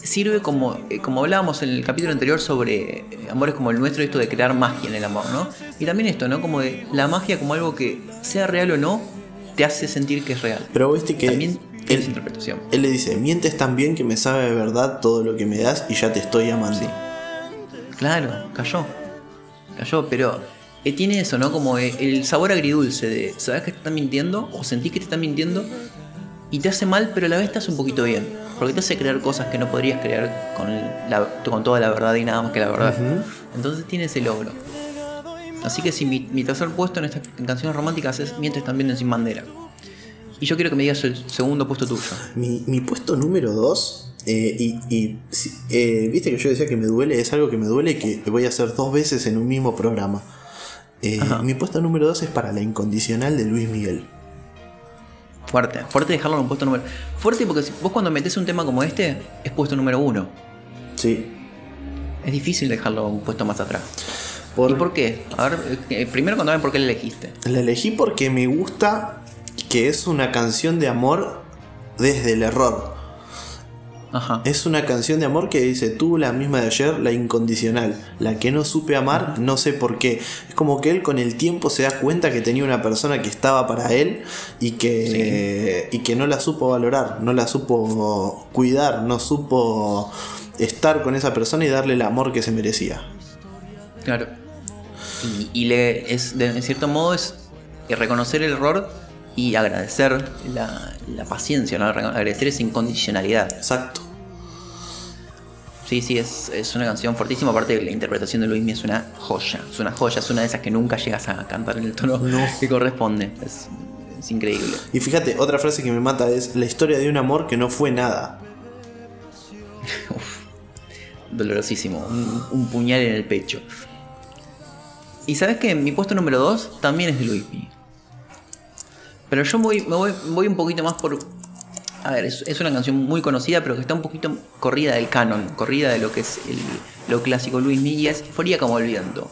sirve como, eh, como hablábamos en el capítulo anterior sobre eh, amores como el nuestro, esto de crear magia en el amor, ¿no? Y también esto, ¿no? Como de la magia como algo que, sea real o no, te hace sentir que es real. Pero viste que También es él, interpretación. él le dice, mientes tan bien que me sabe de verdad todo lo que me das y ya te estoy amando. Sí. Claro, cayó. Cayó, pero eh, tiene eso, ¿no? Como el sabor agridulce de, ¿sabes que te están mintiendo? O sentís que te están mintiendo y te hace mal, pero a la vez te hace un poquito bien. Porque te hace creer cosas que no podrías creer con, la- con toda la verdad y nada más que la verdad. Entonces tiene ese logro. Así que si mi, mi tercer puesto en estas en canciones románticas es Mientes también en Sin Bandera. Y yo quiero que me digas el segundo puesto tuyo. Mi, mi puesto número 2, y, y si- eh, viste que yo decía que me duele, es algo que me duele que voy a hacer dos veces en un mismo programa. Eh, mi puesto número 2 es para la incondicional de Luis Miguel. Fuerte, fuerte dejarlo en un puesto número. Fuerte porque vos cuando metes un tema como este, es puesto número uno. Sí. Es difícil dejarlo un puesto más atrás. Por- ¿Y por qué? A ver, eh, primero contame por qué le elegiste. La elegí porque me gusta que es una canción de amor desde el error. Ajá. Es una canción de amor que dice tú, la misma de ayer, la incondicional. La que no supe amar, no sé por qué. Es como que él con el tiempo se da cuenta que tenía una persona que estaba para él y que, y que no la supo valorar, no la supo cuidar, no supo estar con esa persona y darle el amor que se merecía. Claro. Y, y le es, de, en cierto modo, es reconocer el error y agradecer la, la paciencia, ¿no? agradecer esa incondicionalidad. Exacto. Sí, sí, es, es una canción fortísima. Aparte, la interpretación de Luismi es una joya. Es una joya, es una de esas que nunca llegas a cantar en el tono No. que corresponde. Es, es increíble. Y fíjate, otra frase que me mata es la historia de un amor que no fue nada. Uf, dolorosísimo. Un, un puñal en el pecho. Y sabes que mi puesto número 2 también es de Luismi. Pero yo voy, me voy, voy un poquito más por. A ver, es, una canción muy conocida, pero que está un poquito corrida del canon, corrida de lo que es el- lo clásico Luismi, y es Fría como el viento.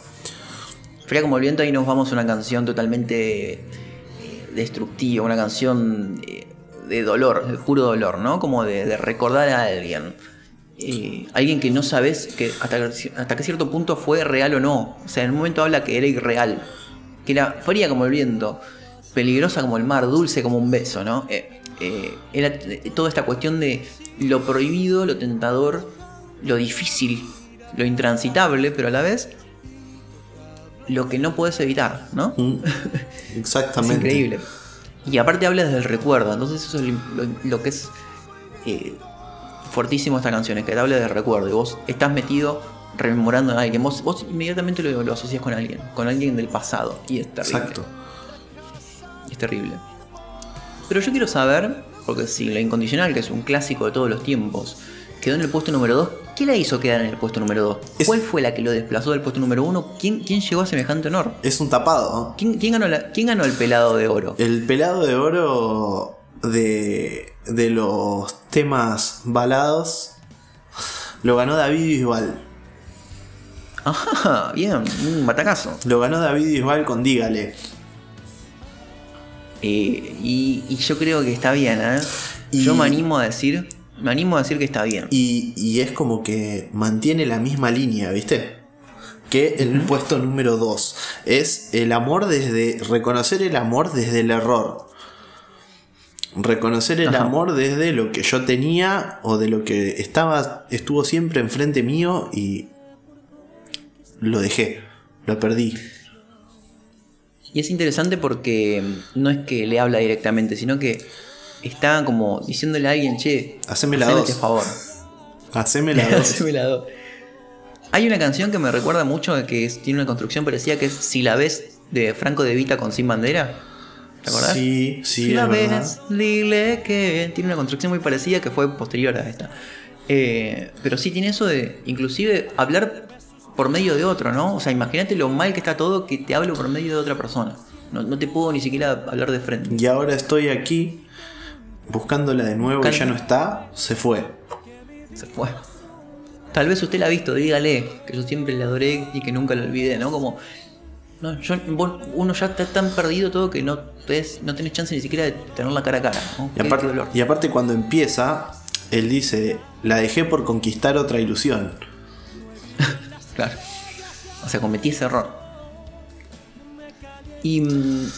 Fría como el viento, ahí nos vamos a una canción totalmente eh, destructiva, una canción eh, de dolor, de puro dolor, ¿no? Como de, recordar a alguien. Eh, alguien que no sabes que hasta, hasta que cierto punto fue real o no. O sea, en un momento habla que era irreal. Que era fría como el viento, peligrosa como el mar, dulce como un beso, ¿no? Eh, eh, era toda esta cuestión de lo prohibido, lo tentador, lo difícil, lo intransitable, pero a la vez lo que no puedes evitar, ¿no? Mm, Es Exactamente. increíble. Y aparte habla desde el recuerdo, entonces eso es lo, que es eh, fuertísimo esta canción, es que te habla del recuerdo y vos estás metido rememorando a alguien, vos, vos inmediatamente lo, lo asocias con alguien, con alguien del pasado y es terrible. Exacto. Es terrible. Pero yo quiero saber Porque si La Incondicional, que es un clásico de todos los tiempos, quedó en el puesto número 2, ¿qué la hizo quedar en el puesto número 2? Es- ¿Cuál fue la que lo desplazó del puesto número 1? ¿Quién, quién llegó a semejante honor? Es un tapado. ¿no? ¿Quién, quién ganó la- quién ganó el pelado de oro? El pelado de oro de, de los temas balados lo ganó David Bisbal. Ajá, bien, un batacazo. Lo ganó David Bisbal con Dígale. Eh, y, y yo creo que está bien, ¿eh? Y- Yo me animo a decir, me animo a decir que está bien. Y, y es como que mantiene la misma línea, ¿viste? Que el puesto número 2. Es el amor desde. reconocer el amor desde el error. Reconocer el Ajá. amor desde lo que yo tenía o de lo que estaba. estuvo siempre enfrente mío y. lo dejé. Lo perdí. Y es interesante porque no es que le habla directamente, sino que está como diciéndole a alguien, che, Haceme la dos. este favor. Haceme la dos. Haceme la dos. Hay una canción que me recuerda mucho, que es- tiene una construcción parecida, que es Si la ves, de Franco de Vita con Sin Bandera. ¿Te acordás? Sí, sí, si la verdad. ves, dile que tiene una construcción muy parecida que fue posterior a esta. Eh, pero sí tiene eso de, inclusive, hablar por medio de otro, ¿no? O sea, imagínate lo mal que está todo que te hablo por medio de otra persona. No, no te puedo ni siquiera hablar de frente. Y ahora estoy aquí buscándola de nuevo y Buscando. ya no está. Se fue. Se fue. Tal vez usted la ha visto, dígale que yo siempre la adoré y que nunca la olvidé, ¿no? Como. No, yo, vos- uno ya está tan perdido todo que no, tenés- no tenés chance ni siquiera de tener la cara a cara, ¿no? Y aparte, y aparte cuando empieza, él dice, la dejé por conquistar otra ilusión. Claro. O sea, cometí ese error. Y, mm,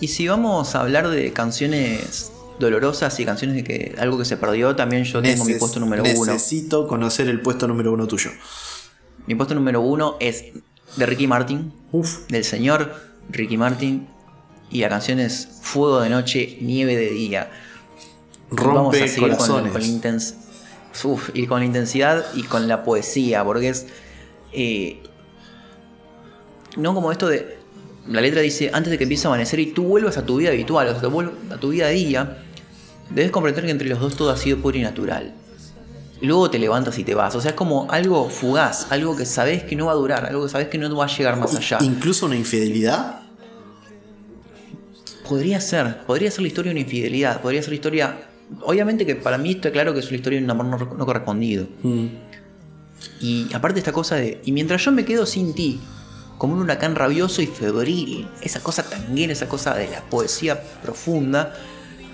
y si vamos a hablar de canciones dolorosas y canciones de que algo que se perdió, también yo tengo mi puesto número uno. Necesito conocer el puesto número uno tuyo. Mi puesto número uno es de Ricky Martin, Uf. del señor Ricky Martin. Y la canción es Fuego de noche, nieve de día. Vamos Rompe a seguir con, corazones. con intens- Uf, y con la intensidad y con la poesía, porque es. Eh, no como esto de. La letra dice: Antes de que empiece a amanecer y tú vuelvas a tu vida habitual, o sea, vuelvas a tu vida a día, debes comprender que entre los dos todo ha sido puro y natural. Y luego te levantas y te vas. O sea, es como algo fugaz, algo que sabes que no va a durar, algo que sabes que no va a llegar más allá. Incluso una infidelidad. Podría ser, podría ser la historia de una infidelidad, podría ser la historia. Obviamente que para mí está claro que es una historia de un amor no, no correspondido. Mm. Y aparte esta cosa de. Y mientras yo me quedo sin ti, como un huracán rabioso y febril, esa cosa tanguera, esa cosa de la poesía profunda,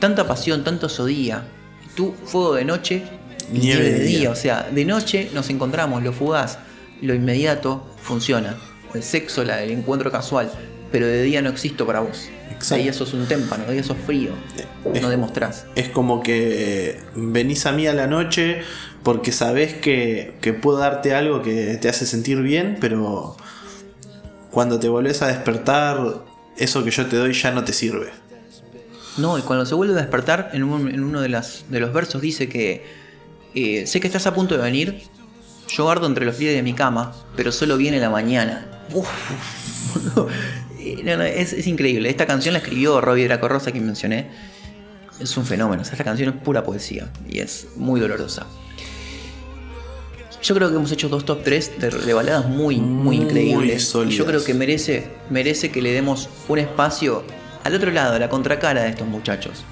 tanta pasión, tanto sodía, tú, fuego de noche, nieve, de día. O sea, de noche nos encontramos, lo fugaz, lo inmediato funciona. El sexo, la, el encuentro casual, pero de día no existo para vos. Exacto. De día sos un témpano, de día sos frío, Eh, no demostrás. Es como que venís a mí a la noche porque sabés que, que puedo darte algo que te hace sentir bien, pero cuando te volvés a despertar, eso que yo te doy ya no te sirve. No, y cuando se vuelve a despertar, en, un- en uno de, las, de los versos dice que eh, sé que estás a punto de venir, yo guardo entre los pies de mi cama, pero solo viene la mañana. Uf. Eh, no, no, es, increíble. Esta canción la escribió Robbie Draco Rosa, que mencioné. Es un fenómeno. Esta canción es pura poesía y es muy dolorosa. Yo creo que hemos hecho dos top 3 de, de baladas muy, muy, Muy increíbles. Y yo creo que merece, merece que le demos un espacio al otro lado, a la contracara de estos muchachos.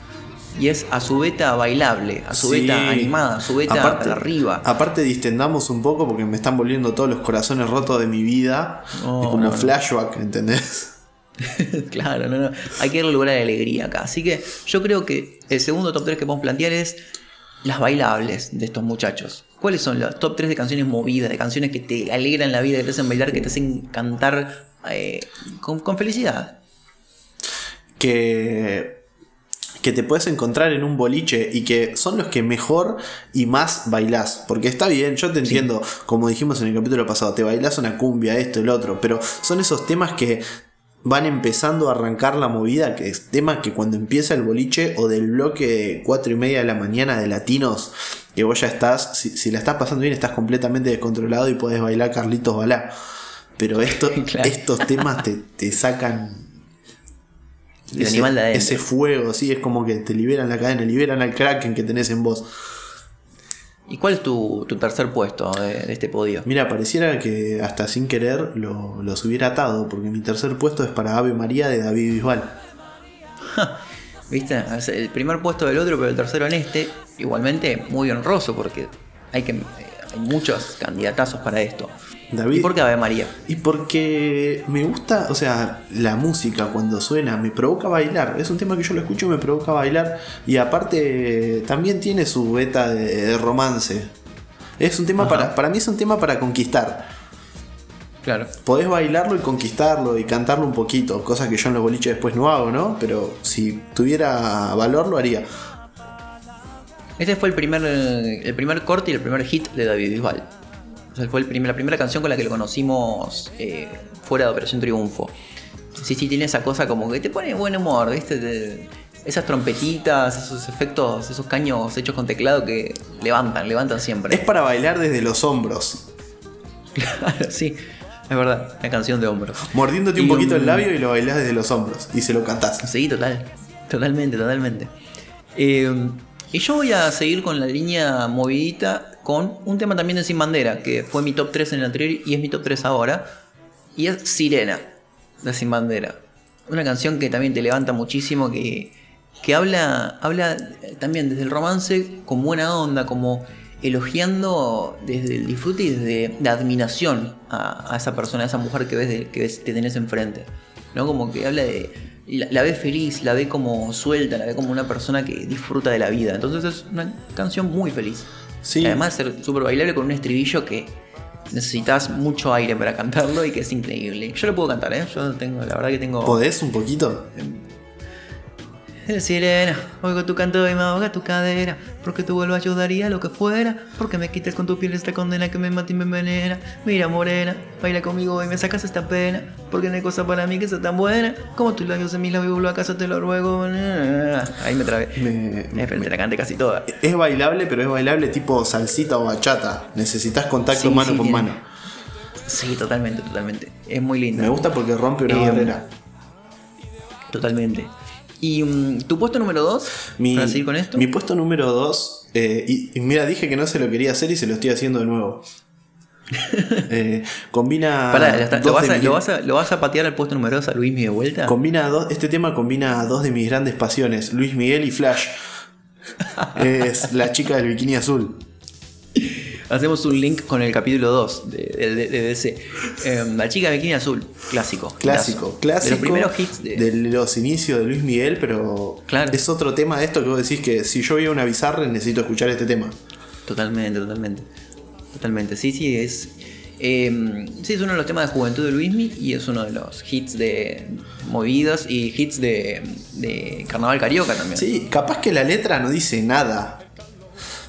Y es a su beta bailable, a su Sí. beta animada, a su beta para arriba. Aparte distendamos un poco porque me están volviendo todos los corazones rotos de mi vida. No, es como no, flashback, ¿entendés? claro, no, no. Hay que darle lugar a la alegría acá. Así que yo creo que el segundo top 3 que podemos plantear es las bailables de estos muchachos. ¿Cuáles son los top 3 de canciones movidas, de canciones que te alegran la vida, que te hacen bailar, que te hacen cantar eh, con, con felicidad? que, que te puedes encontrar en un boliche y que son los que mejor y más bailás. Porque está bien, yo te entiendo, como dijimos en el capítulo pasado, te bailás una cumbia, esto, el otro, pero son esos temas que van empezando a arrancar la movida, que es temas que cuando empieza el boliche o del bloque de 4 y media de la mañana de latinos, que vos ya estás, si, si la estás pasando bien, estás completamente descontrolado y podés bailar Carlitos Balá. Pero esto, Claro. estos temas te, te sacan El ese, animal de adentro. ese fuego, sí, es como que te liberan la cadena, liberan al kraken que tenés en vos. ¿Y cuál es tu, tu tercer puesto de, de este podio? Mira, pareciera que hasta sin querer lo- los hubiera atado, porque mi tercer puesto es para Ave María de David Bisbal. ¿Viste? El primer puesto del otro, pero el tercero en este. Igualmente muy honroso porque hay, que, hay muchos candidatazos para esto. David- ¿Y por qué Ave María? Y porque me gusta, o sea, la música cuando suena me provoca bailar. Es un tema que yo lo escucho y me provoca bailar. Y aparte también tiene su beta de, romance. Es un tema Ajá. para, para mí es un tema para conquistar. Claro. Podés bailarlo y conquistarlo y cantarlo un poquito, cosa que yo en los boliches después no hago, ¿no? Pero si tuviera valor lo haría. Este fue el primer, el primer corte y el primer hit de David Bisbal. O sea, fue el primer- la primera canción con la que lo conocimos eh, fuera de Operación Triunfo. Sí, sí, tiene esa cosa como que te pone buen humor, ¿viste? Te- esas trompetitas, esos efectos, esos caños hechos con teclado que levantan, levantan Es siempre. para bailar desde los hombros, Claro, sí, es verdad, una canción de hombros. mordiéndote un poquito el labio y lo bailás desde los hombros y se lo cantás. Sí, total. Totalmente, totalmente. Eh, y yo voy a seguir con la línea movidita con un tema también de Sin Bandera, que fue mi top 3 en el anterior y es mi top 3 ahora. Y es Sirena, de Sin Bandera. Una canción que también te levanta muchísimo, que, que habla, habla también desde el romance con buena onda, como elogiando desde el disfrute y desde la admiración a, esa persona, a esa mujer que ves, que ves, te tenés enfrente. ¿no? Como que habla de. La, la ve feliz, la ve como suelta, la ve como una persona que disfruta de la vida. Entonces es una canción muy feliz. Sí. Además de ser súper bailable con un estribillo que necesitas mucho aire para cantarlo y que es increíble. Yo lo puedo cantar, ¿eh? Yo tengo, la verdad que tengo. ¿Podés un poquito? Sirena, oigo tu canto y me ahoga tu cadera. Porque tu vuelo ayudaría lo que fuera. Porque me quitas con tu piel esta condena que me mata y me envenena. Mira, morena, baila conmigo y me sacas esta pena. Porque no hay cosa para mí que sea tan buena. Como tus labios en mis labios, vuelvo a casa, te lo ruego. Ahí me trabé. Me- Eh, pero te la canté casi toda. Es bailable, pero es bailable tipo salsita o bachata. Necesitas contacto Sí, mano sí, con tiene- mano. Sí, totalmente, totalmente. Es muy lindo. Me gusta porque rompe una Eh, barrera. Totalmente. ¿Y mm, tu puesto número 2? Mi, para seguir con esto. mi puesto número 2, y, y mira, dije que no se lo quería hacer y se lo estoy haciendo de nuevo. Eh, combina. Pará, está. ¿Lo, vas a, lo vas a- lo vas a patear al puesto número 2 a Luis de vuelta? combina dos, este tema combina a dos de mis grandes pasiones, Luis Miguel y Flash. es la chica del bikini azul. Hacemos un link con el capítulo 2 de, de- DC. Em, la chica de bikini azul, clásico. Clásico, clásico. De los primeros hits de. de los inicios de Luis Miguel, pero Claro. es otro tema de esto que vos decís que si yo a una bizarra necesito escuchar este tema. Totalmente, totalmente. Totalmente. Sí, sí, es. em, sí, es uno de los temas de juventud de Luismi y es uno de los hits de movidas y hits de, de Carnaval Carioca también. Sí, capaz que la letra no dice nada,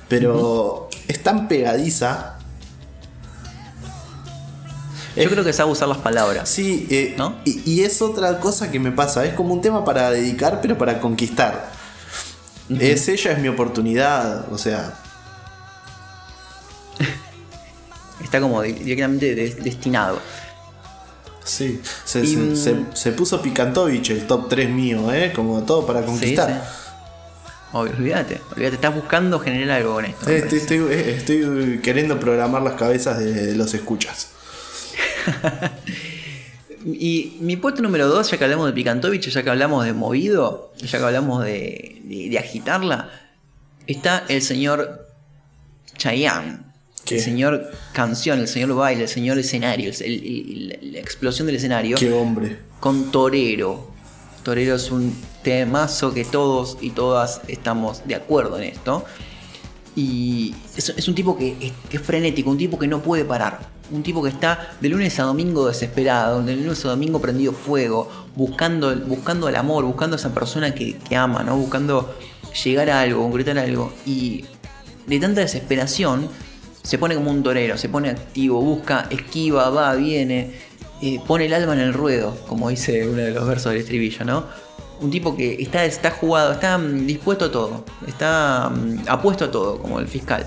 pero es tan pegadiza. Yo Es- creo que sabe usar las palabras. Sí, eh, ¿No? y, y es otra cosa que me pasa, es como un tema para dedicar, pero para conquistar. Es ella, es mi oportunidad, o sea, Está como di- directamente de- destinado. sí, se, Y, se- mm, se- se puso Picantovich el top 3 mío, ¿eh? como todo para conquistar. Sí, sí. Obvio, olvídate, olvídate, estás buscando generar algo con esto. Eh, Estoy, parece. estoy- eh, estoy queriendo programar las cabezas de los escuchas. Y mi puesto número 2, ya que hablamos de Picantovich, ya que hablamos de movido, ya que hablamos de, de- de agitarla, está el señor Chayanne. ¿Qué? El señor canción, el señor baile, el señor escenario, el- el- la explosión del escenario. Qué hombre. Con Torero. Torero es un temazo que todos y todas estamos de acuerdo en esto. Y es, un tipo que es, frenético, un tipo que no puede parar. Un tipo que está de lunes a domingo desesperado, de lunes a domingo prendido fuego, buscando, buscando el amor, buscando a esa persona que, que ama, ¿no? Buscando llegar a algo, concretar algo. Y de tanta desesperación, se pone como un torero, se pone activo, busca, esquiva, va, viene, eh, pone el alma en el ruedo, como dice uno de los versos del estribillo, ¿no? Un tipo que está, está jugado, está mm, dispuesto a todo, está mm, apuesto a todo, como el fiscal.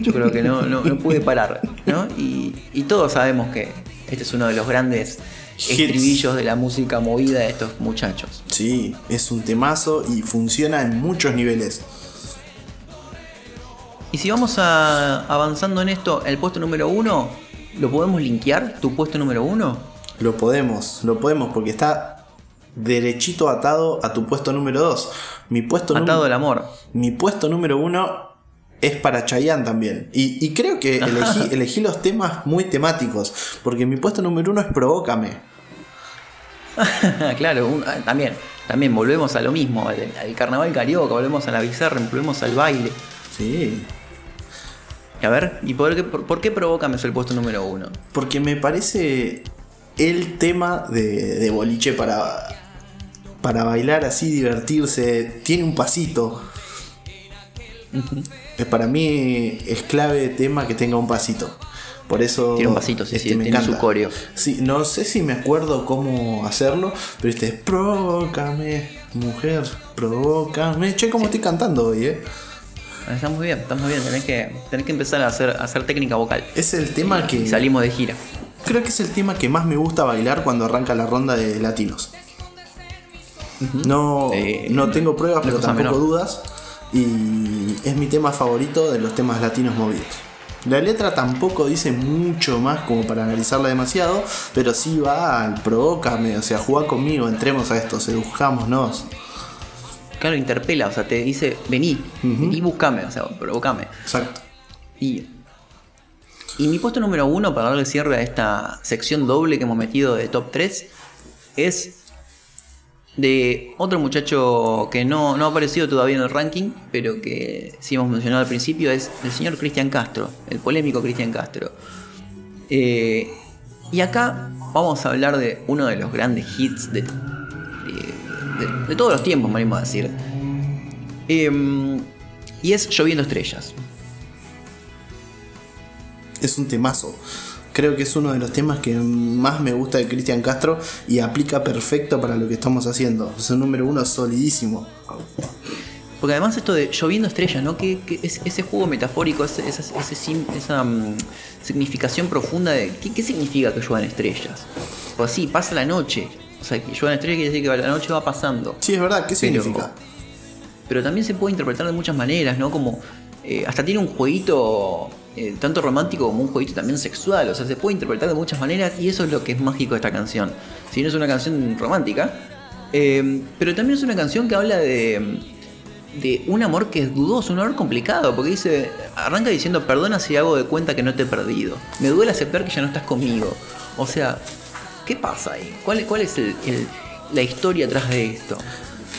Yo creo que no, no, no puede parar, ¿no? Y, y todos sabemos que este es uno de los grandes estribillos de la música movida de estos muchachos. Sí, es un temazo y funciona en muchos niveles. Y si vamos a, avanzando en esto, el puesto número uno, ¿lo podemos linkear? ¿Tu puesto número uno? Lo podemos, lo podemos porque está derechito atado a tu puesto número dos. Mi puesto Atado al amor. Mi puesto número uno es para Chayanne también. Y, creo que elegí, elegí, los temas muy temáticos, porque mi puesto número uno es Provócame. claro, ah, también, también volvemos a lo mismo, al, carnaval carioca, volvemos a la bizarra, volvemos al baile. Sí. A ver, ¿y por qué, por, qué Provócame es el puesto número uno? Porque me parece el tema de, boliche para, para bailar así, divertirse. Tiene un pasito para mí es clave tema que tenga un pasito. Por eso. Tiene un pasito, sí, este, tiene su coreo. Sí, no sé si me acuerdo cómo hacerlo, pero este es provócame, mujer, provócame. Che, cómo estoy cantando hoy, eh. Está muy bien, está muy bien. Tenés que, tenés que empezar a hacer, hacer técnica vocal. Es el tema que. salimos de gira. Creo que es el tema que más me gusta bailar cuando arranca la ronda de latinos. No, eh, no tengo pruebas, pero tampoco dudas y es mi tema favorito de los temas latinos movidos. La letra tampoco dice mucho más como para analizarla demasiado, pero sí va al provócame, o sea, juega conmigo, entremos a esto, seduzcámonos. Claro, interpela, o sea, te dice, vení, vení, buscame, o sea, provócame. Exacto. Y, y mi puesto número uno para darle cierre a esta sección doble que hemos metido de top 3 es de otro muchacho que no, no ha aparecido todavía en el ranking, pero que sí hemos mencionado al principio, es el señor Cristian Castro, el polémico Cristian Castro. Eh, y acá vamos a hablar de uno de los grandes hits de, de, todos los tiempos, me a decir. Em, y es Lloviendo Estrellas. Es un temazo creo que es uno de los temas que más me gusta de Cristian Castro y aplica perfecto para lo que estamos haciendo. Es el número uno solidísimo. Porque además esto de lloviendo estrellas, ¿no? Que, ese juego metafórico, esa, esa mm, significación profunda de ¿qué, significa que lluevan estrellas. Pues sí, pasa la noche. O sea, que lluevan estrellas quiere decir que la noche va pasando. Sí, es verdad, ¿qué significa? Pero también se puede interpretar de muchas maneras, ¿no? Como eh, hasta tiene un jueguito eh, tanto romántico como un jueguito también sexual. O sea, se puede interpretar de muchas maneras y eso es lo que es mágico de esta canción. Si no es una canción romántica, eh, pero también es una canción que habla de, de un amor que es dudoso, un amor complicado, porque dice, arranca diciendo, perdona si hago de cuenta que no te he perdido. Me duele aceptar que ya no estás conmigo. O sea, ¿qué pasa ahí? ¿Cuál, es la historia atrás de esto?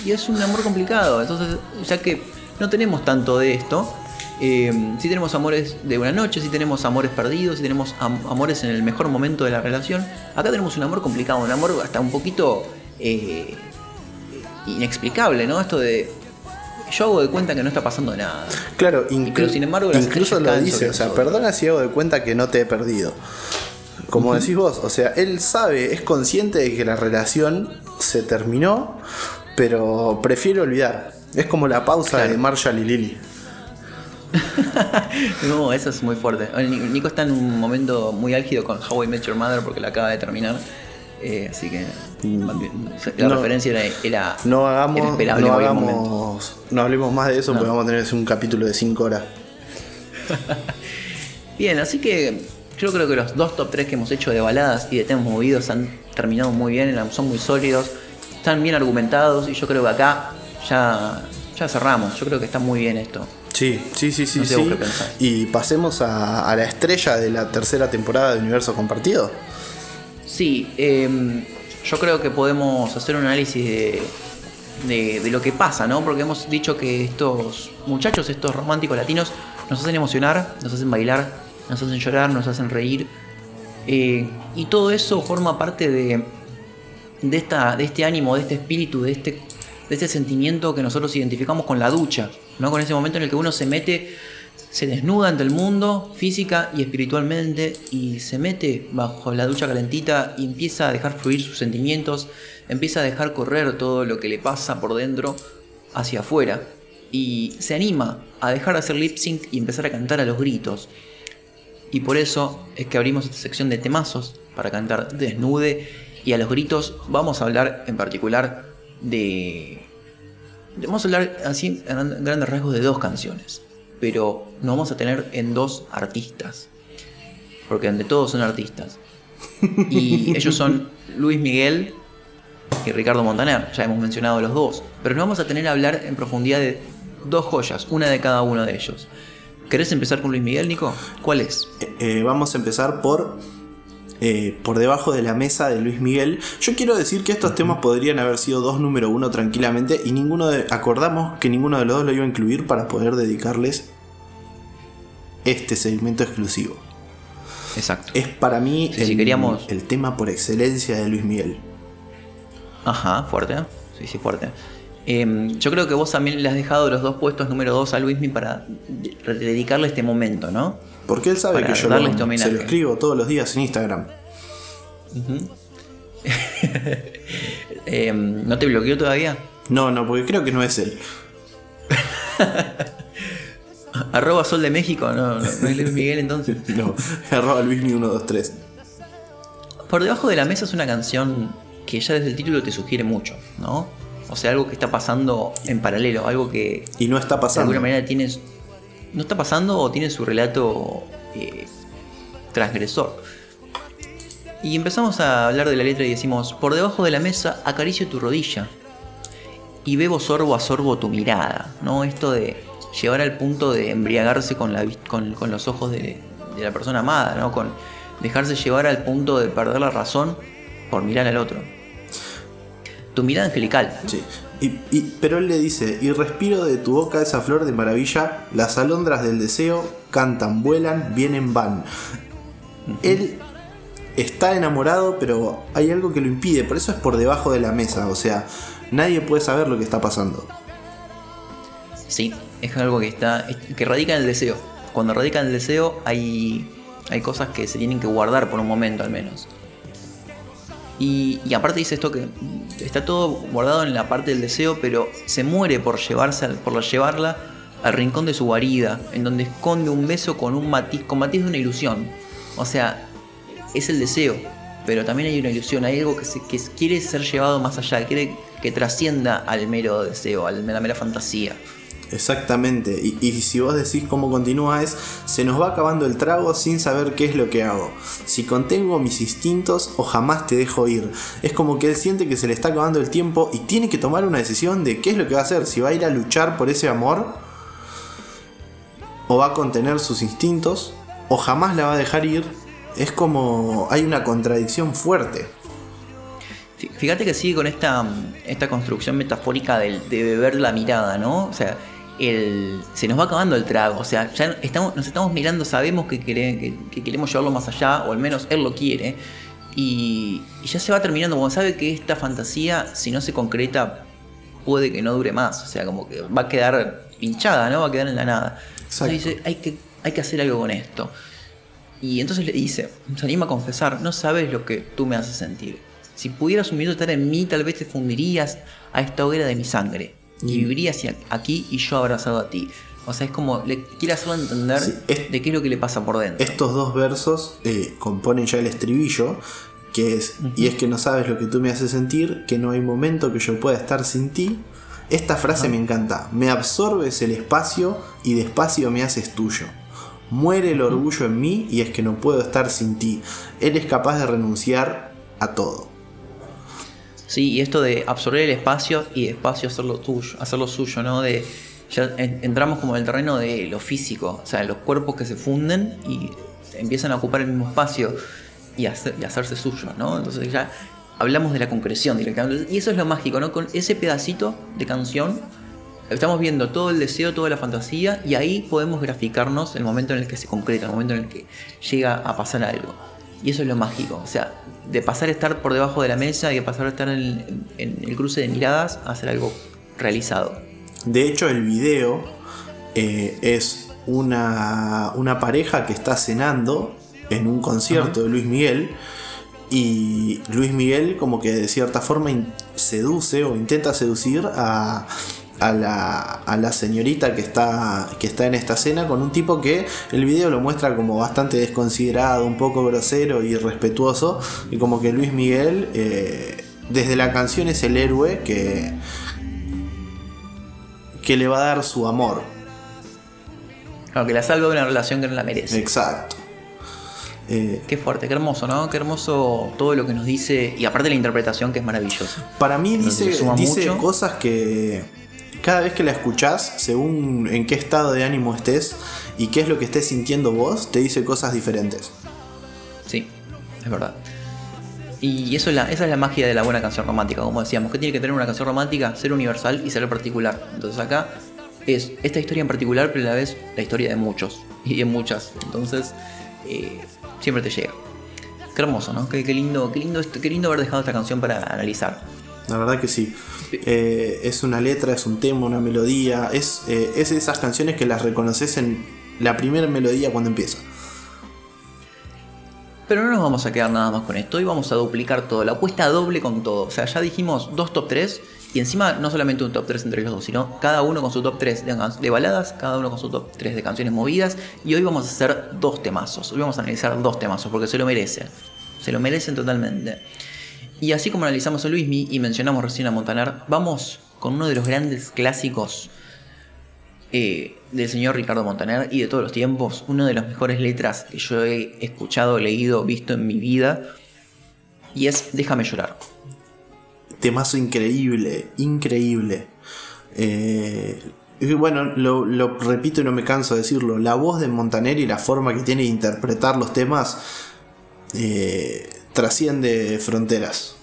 Y es un amor complicado, entonces ya que no tenemos tanto de esto, eh, si tenemos amores de una noche, si tenemos amores perdidos, si tenemos amores en el mejor momento de la relación. Acá tenemos un amor complicado, un amor hasta un poquito eh, inexplicable, ¿no? Esto de yo hago de cuenta que no está pasando nada. Claro, pero sin embargo, incluso lo dice, o sea, perdona si hago de cuenta que no te he perdido. Como decís vos, o sea, él sabe, es consciente de que la relación se terminó, pero prefiere olvidar. Es como la pausa de Marshall y Lily. no, eso es muy fuerte. Nico está en un momento muy álgido con How I Met Your Mother porque la acaba de terminar. Eh, así que la referencia era, no hagamos, no, hagamos no hablemos más de eso porque vamos a tener un capítulo de 5 horas. bien, así que yo creo que los dos top 3 que hemos hecho de baladas y de temas movidos han terminado muy bien, son muy sólidos, están bien argumentados y yo creo que acá ya, ya cerramos. Yo creo que está muy bien esto. Sí, sí, sí, sí. sí. Y pasemos a, la estrella de la tercera temporada de Universo Compartido. Sí, em, yo creo que podemos hacer un análisis de, de, lo que pasa, ¿no? Porque hemos dicho que estos muchachos, estos románticos latinos, nos hacen emocionar, nos hacen bailar, nos hacen llorar, nos hacen reír. Eh, y todo eso forma parte de, de, esta, de este ánimo, de este espíritu, de este de ese sentimiento que nosotros identificamos con la ducha, ¿no? con ese momento en el que uno se mete, se desnuda ante el mundo física y espiritualmente y se mete bajo la ducha calentita y empieza a dejar fluir sus sentimientos, empieza a dejar correr todo lo que le pasa por dentro hacia afuera y se anima a dejar de hacer lip sync y empezar a cantar a los gritos. Y por eso es que abrimos esta sección de temazos para cantar Desnude y a los gritos vamos a hablar en particular de... Vamos a hablar así en grandes rasgos de dos canciones, pero nos vamos a tener en dos artistas, porque ante todos son artistas. Y ellos son Luis Miguel y Ricardo Montaner, ya hemos mencionado los dos, pero nos vamos a tener a hablar en profundidad de dos joyas, una de cada uno de ellos. ¿Querés empezar con Luis Miguel, Nico? ¿Cuál es? Eh, eh, vamos a empezar por eh, por debajo de la mesa de Luis Miguel. Yo quiero decir que estos temas podrían haber sido dos número uno tranquilamente y ninguno de, acordamos que ninguno de los dos lo iba a incluir para poder dedicarles este segmento exclusivo. Exacto. Es para mí el, queríamos... el tema por excelencia de Luis Miguel. Ajá, fuerte. Sí, sí, fuerte. Em, yo creo que vos también le has dejado los dos puestos número dos a Luismi para dedicarle este momento, ¿no? Porque él sabe que yo lo, este se lo escribo todos los días en Instagram. Em, ¿No te bloqueó todavía? No, no, porque creo que no es él. arroba Sol de México, no, no, es Luis Miguel entonces. no, arroba Luismi123. Por debajo de la mesa es una canción que ya desde el título te sugiere mucho, ¿no? O sea, algo que está pasando en paralelo, algo que. Y no está pasando. De alguna manera tiene. No está pasando o tiene su relato eh, transgresor. Y empezamos a hablar de la letra y decimos: Por debajo de la mesa acaricio tu rodilla. Y bebo sorbo a sorbo tu mirada. ¿No? Esto de llevar al punto de embriagarse con, la, con, los ojos de, de, la persona amada, ¿no? Con dejarse llevar al punto de perder la razón por mirar al otro tu mirada angelical. Sí. Y, pero él le dice, y respiro de tu boca esa flor de maravilla, las alondras del deseo cantan, vuelan, vienen, van. Él está enamorado, pero hay algo que lo impide, por eso es por debajo de la mesa, o sea, nadie puede saber lo que está pasando. Sí, es algo que está que radica en el deseo. Cuando radica en el deseo hay hay cosas que se tienen que guardar por un momento al menos. Y, aparte dice esto que está todo guardado en la parte del deseo, pero se muere por, llevarse, por llevarla al rincón de su guarida, en donde esconde un beso con un matiz, con matiz de una ilusión. O sea, es el deseo, pero también hay una ilusión, hay algo que, que quiere ser llevado más allá, quiere que trascienda al mero deseo, a la mera fantasía. Exactamente, y, si vos decís cómo continúa es, se nos va acabando el trago sin saber qué es lo que hago. Si contengo mis instintos o jamás te dejo ir. Es como que él siente que se le está acabando el tiempo y tiene que tomar una decisión de qué es lo que va a hacer, si va a ir a luchar por ese amor o va a contener sus instintos o jamás la va a dejar ir. Es como hay una contradicción fuerte. Fíjate que sigue con esta, esta construcción metafórica de, de beber la mirada, ¿no? O sea, se nos va acabando el trago. O sea, ya estamos, nos estamos mirando, sabemos que, queremos llevarlo más allá, o al menos él lo quiere. Y, ya se va terminando, como sabe que esta fantasía, si no se concreta, puede que no dure más. O sea, como que va a quedar pinchada, ¿no? Va a quedar en la nada. Entonces dice, hay que, hay que hacer algo con esto. Y entonces le dice, se anima a confesar, no sabes lo que tú me haces sentir. Si pudieras un minuto estar en mí, tal vez te fundirías a esta hoguera de mi sangre y vivirías aquí y yo abrazado a ti. O sea, es como le quiere hacerlo entender de qué es lo que le pasa por dentro. Estos dos versos eh, componen ya el estribillo, que es, y es que no sabes lo que tú me haces sentir, que no hay momento que yo pueda estar sin ti. Esta frase me encanta, me absorbes el espacio y despacio me haces tuyo. Muere el orgullo en mí y es que no puedo estar sin ti. Él es capaz de renunciar a todo. Sí, y esto de absorber el espacio y espacio hacerlo tuyo, hacerlo suyo, ¿no? De ya entramos como en el terreno de lo físico, o sea, los cuerpos que se funden y empiezan a ocupar el mismo espacio y, hacerse suyo, ¿no? Entonces ya hablamos de la concreción directamente. Y eso es lo mágico, ¿no? Con ese pedacito de canción estamos viendo todo el deseo, toda la fantasía y ahí podemos graficarnos el momento en el que se concreta, el momento en el que llega a pasar algo. Y eso es lo mágico. O sea, de pasar a estar por debajo de la mesa y de pasar a estar en, el cruce de miradas a hacer algo realizado. De hecho, el video eh, es una, una, pareja que está cenando en un concierto de Luis Miguel. Y Luis Miguel como que de cierta forma seduce o intenta seducir a, a la, a la señorita que está, que está en esta escena con un tipo que el video lo muestra como bastante desconsiderado, un poco grosero y respetuoso. Y como que Luis Miguel, eh, desde la canción es el héroe que, que le va a dar su amor. Claro, que la salva de una relación que no la merece. Exacto. Eh, qué fuerte, qué hermoso, ¿no? Qué hermoso todo lo que nos dice. Y aparte la interpretación que es maravillosa. Para mí dice, dice cosas que cada vez que la escuchás, según en qué estado de ánimo estés y qué es lo que estés sintiendo vos, te dice cosas diferentes. Sí, es verdad. Y eso es la, esa es la magia de la buena canción romántica, como decíamos. ¿Qué tiene que tener una canción romántica? Ser universal y ser particular. Entonces acá es esta historia en particular, pero a la vez la historia de muchos y de muchas. Entonces eh, siempre te llega. Qué hermoso, ¿no? Qué, lindo, qué lindo, qué lindo haber dejado esta canción para analizar. La verdad que sí. Eh, es una letra, es un tema, una melodía. Es, eh, es esas canciones que las reconoces en la primera melodía cuando empieza. Pero no nos vamos a quedar nada más con esto. Hoy vamos a duplicar todo. La apuesta doble con todo. O sea, ya dijimos dos top 3. Y encima no solamente un top 3 entre los dos, sino cada uno con su top 3 de, baladas, cada uno con su top 3 de canciones movidas. Y hoy vamos a hacer dos temazos. Hoy vamos a analizar dos temazos porque se lo merecen. Se lo merecen totalmente. Y así como analizamos a Luismi y mencionamos recién a Montaner, vamos con uno de los grandes clásicos eh, del señor Ricardo Montaner y de todos los tiempos, una de las mejores letras que yo he escuchado, leído, visto en mi vida, y es Déjame llorar. Temazo increíble, increíble. Eh, bueno, lo, repito y no me canso de decirlo, la voz de Montaner y la forma que tiene de interpretar los temas eh, trasciende fronteras.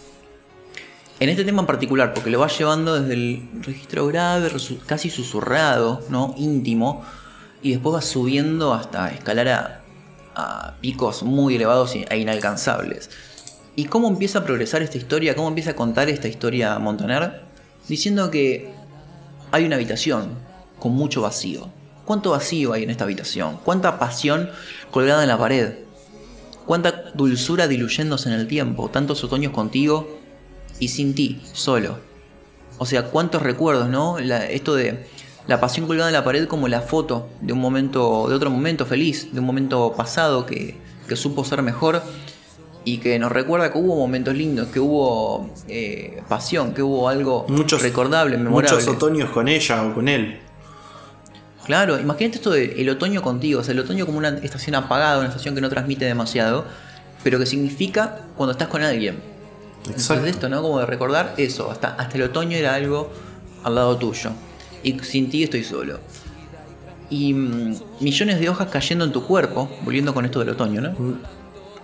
En este tema en particular, porque lo va llevando desde el registro grave, casi susurrado, ¿no? íntimo, y después va subiendo hasta escalar a, picos muy elevados e inalcanzables. ¿Y cómo empieza a progresar esta historia? ¿Cómo empieza a contar esta historia Montaner? Diciendo que hay una habitación con mucho vacío. ¿Cuánto vacío hay en esta habitación? ¿Cuánta pasión colgada en la pared? Cuánta dulzura diluyéndose en el tiempo, tantos otoños contigo y sin ti, solo. O sea, cuántos recuerdos, ¿no? esto de la pasión colgada en la pared como la foto de un momento, de otro momento feliz, de un momento pasado que, supo ser mejor y que nos recuerda que hubo momentos lindos, que hubo eh, pasión, que hubo algo recordable, memorable. Muchos otoños con ella o con él. Claro, imagínate esto del el otoño contigo, o sea, el otoño como una estación apagada, una estación que no transmite demasiado, pero que significa cuando estás con alguien. Exacto. esto, ¿no? Como de recordar eso, hasta, hasta el otoño era algo al lado tuyo. Y sin ti estoy solo. Y mm, millones de hojas cayendo en tu cuerpo, volviendo con esto del otoño, ¿no? Mm.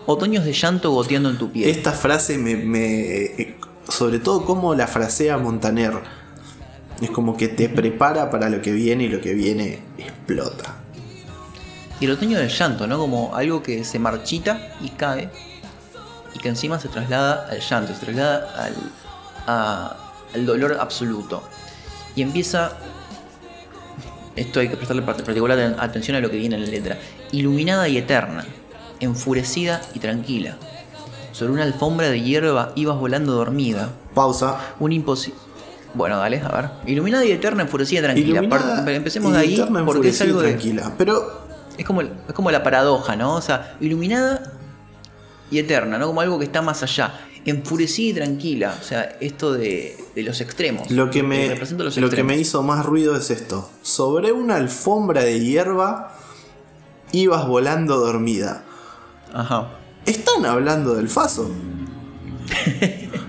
Otoños de llanto goteando en tu piel. Esta frase me, me eh, sobre todo como la frasea Montaner es como que te prepara para lo que viene y lo que viene explota. Y el otoño del llanto, ¿no? Como algo que se marchita y cae y que encima se traslada al llanto, se traslada al, al dolor absoluto. Y empieza, esto hay que prestarle particular atención a lo que viene en la letra, iluminada y eterna, enfurecida y tranquila. Sobre una alfombra de hierba ibas volando dormida. Pausa. Un imposible bueno, dale, a ver. Iluminada y eterna, enfurecida, tranquila. Empecemos de ahí porque es algo tranquila. Pero. Es como, es como la paradoja, ¿no? O sea, iluminada y eterna, ¿no? Como algo que está más allá. Enfurecida y tranquila. O sea, esto de, los extremos. Lo que, me, lo que me hizo más ruido es esto. Sobre una alfombra de hierba ibas volando dormida. Ajá. ¿Están hablando del faso?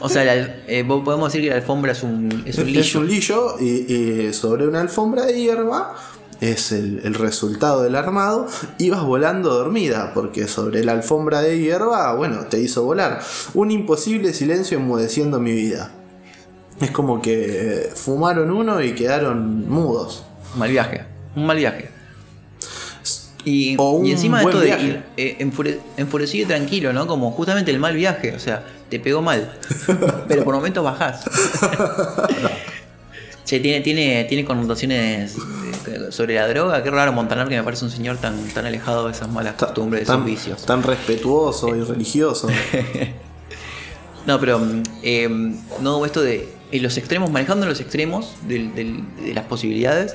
O sea, eh, podemos decir que la alfombra es un, es un lillo. Es un lillo y, sobre una alfombra de hierba es el, resultado del armado, ibas volando dormida, porque sobre la alfombra de hierba, bueno, te hizo volar. Un imposible silencio enmudeciendo mi vida. Es como que fumaron uno y quedaron mudos. Mal viaje, un mal viaje. Y, y encima de esto de eh, enfurecido y tranquilo, ¿no? Como justamente el mal viaje, o sea, te pegó mal, pero por momentos bajás. che, tiene, tiene, tiene connotaciones eh, sobre la droga. Qué raro Montanar que me parece un señor tan, tan alejado de esas malas costumbres, de esos vicios. Tan respetuoso y religioso. no, pero em, no, esto de en los extremos, manejando los extremos de las posibilidades,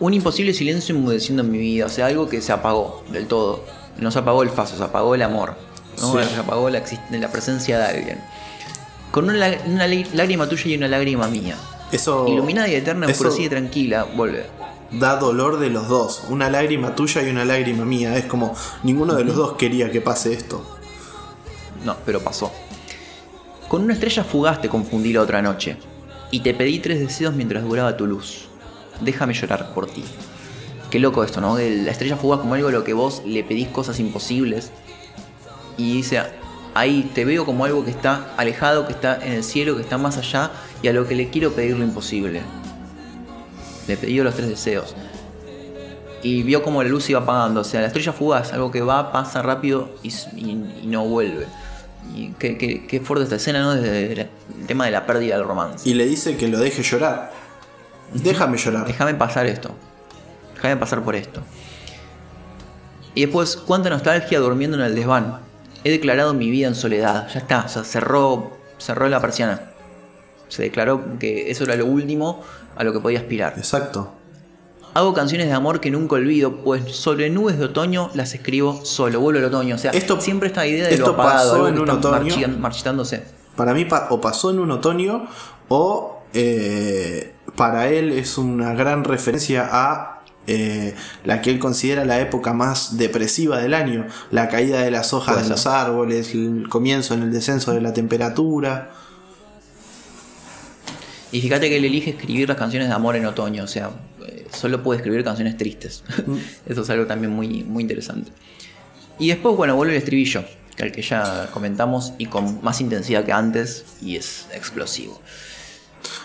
un imposible silencio enmudeciendo en mi vida, o sea, algo que se apagó del todo. No se apagó el faso, se apagó el amor, ¿no? Sí. se apagó la, la presencia de alguien. Con una, lá- una lá- lágrima tuya y una lágrima mía. Eso, Iluminada y eterna, enfurecida y tranquila, vuelve. da dolor de los dos. Una lágrima tuya y una lágrima mía. Es como ninguno de los dos quería que pase esto. No, pero pasó. Con una estrella fugaz te confundí la otra noche. Y te pedí tres deseos mientras duraba tu luz. Déjame llorar por ti. Qué loco esto, ¿no? La estrella fugaz como algo a lo que vos le pedís cosas imposibles. Y dice, ahí te veo como algo que está alejado, que está en el cielo, que está más allá. Y a lo que le quiero pedir lo imposible. Le pedí los tres deseos. Y vio como la luz iba apagando. O sea, la estrella fugaz, algo que va, pasa rápido y, no vuelve. Y qué, qué- fuerte esta escena, ¿no? Desde el tema de la pérdida del romance. Y le dice que lo deje llorar. Déjame llorar. Déjame pasar esto. Déjame pasar por esto. Y después, cuánta nostalgia durmiendo en el desván. He declarado mi vida en soledad. Ya está, o sea, cerró, cerró la persiana. Se declaró que eso era lo último a lo que podía aspirar. Exacto. Hago canciones de amor que nunca olvido, pues sobre nubes de otoño las escribo solo. Vuelve el otoño. O sea, Esto- siempre esta idea de esto lo apagado, pasó en un otoño. marchi- marchitándose. Para mí o pasó en un otoño o eh, para él es una gran referencia a eh, la que él considera la época más depresiva del año. La caída de las hojas de los árboles, el comienzo en el descenso de la temperatura. Y fíjate que él elige escribir las canciones de amor en otoño, o sea, eh, solo puede escribir canciones tristes. Eso es algo también muy, muy interesante. Y después, bueno, vuelve el estribillo, que al que ya comentamos, y con más intensidad que antes, y es explosivo.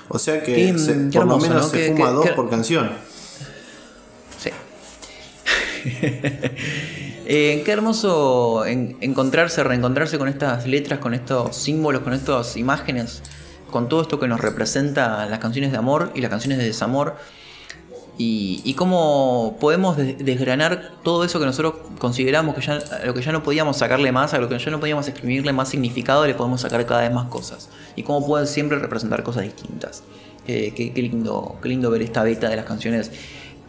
O sea que Qué- se- qué por lo menos ¿no? se Qué- fuma dos por canción. Sí. Eh, qué hermoso en- encontrarse, reencontrarse con estas letras, con estos símbolos, con estas imágenes, con todo esto que nos representa las canciones de amor y las canciones de desamor. Y, y cómo podemos des- desgranar todo eso que nosotros consideramos que ya, a lo que ya no podíamos sacarle más, a lo que ya no podíamos exprimirle más significado, le podemos sacar cada vez más cosas. Y cómo pueden siempre representar cosas distintas. Eh, qué, qué lindo, qué lindo ver esta beta de las canciones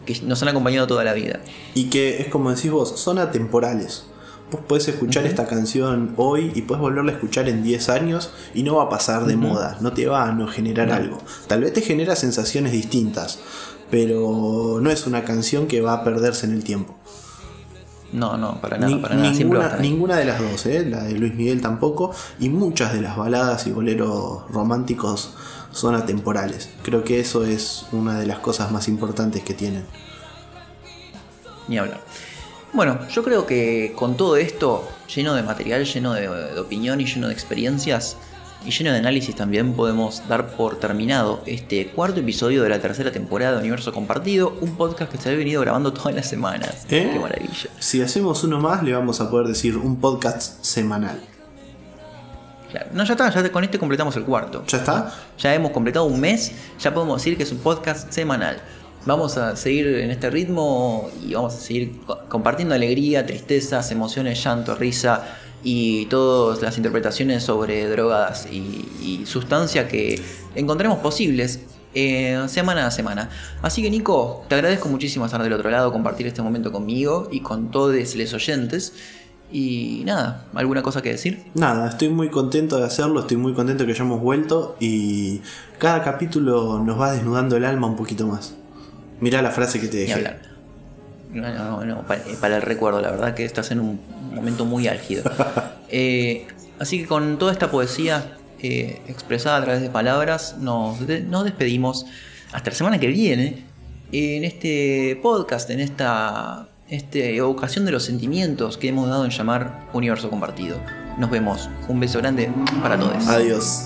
que nos han acompañado toda la vida. Y que es como decís vos, son atemporales. Vos podés escuchar esta canción hoy y podés volverla a escuchar en 10 años y no va a pasar de moda, no te va a no generar algo. Tal vez te genera sensaciones distintas, pero no es una canción que va a perderse en el tiempo. No, no, para nada, Ni- para nada. Ninguna, de las dos, ¿eh? la de Luis Miguel tampoco, y muchas de las baladas y boleros románticos son atemporales. Creo que eso es una de las cosas más importantes que tienen. Ni hablar. Bueno, yo creo que con todo esto, lleno de material, lleno de, de opinión y lleno de experiencias, y lleno de análisis también, podemos dar por terminado este cuarto episodio de la tercera temporada de Universo Compartido, un podcast que se ha venido grabando todas las semanas. ¿Eh? Qué maravilla. Si hacemos uno más, le vamos a poder decir un podcast semanal. Claro. No, ya está, ya con este completamos el cuarto. ¿Ya está? Ya hemos completado un mes, ya podemos decir que es un podcast semanal. Vamos a seguir en este ritmo y vamos a seguir co- compartiendo alegría, tristezas, emociones, llanto, risa y todas las interpretaciones sobre drogas y, y sustancias que encontremos posibles eh, semana a semana. Así que Nico, te agradezco muchísimo estar del otro lado, compartir este momento conmigo y con todos los oyentes. Y nada, ¿alguna cosa que decir? Nada, estoy muy contento de hacerlo, estoy muy contento que hayamos vuelto y cada capítulo nos va desnudando el alma un poquito más. Mirá la frase que te dejé. No, no, no, no, pa- eh, para, el recuerdo, la verdad que estás en un momento muy álgido. Eh, así que con toda esta poesía eh, expresada a través de palabras, nos, de- nos despedimos hasta la semana que viene en este podcast, en esta este, evocación de los sentimientos que hemos dado en llamar Universo Compartido. Nos vemos. Un beso grande para todos. Adiós.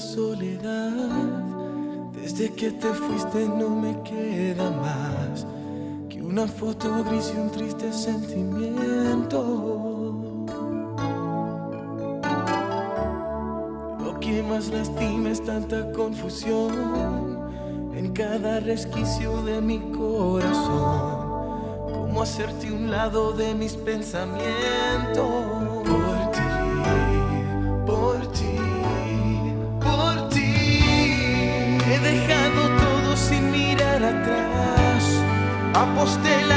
Soledad. Desde que te fuiste no me queda más que una foto gris y un triste sentimiento. Lo que más lastima es tanta confusión en cada resquicio de mi corazón. Cómo hacerte un lado de mis pensamientos. apostei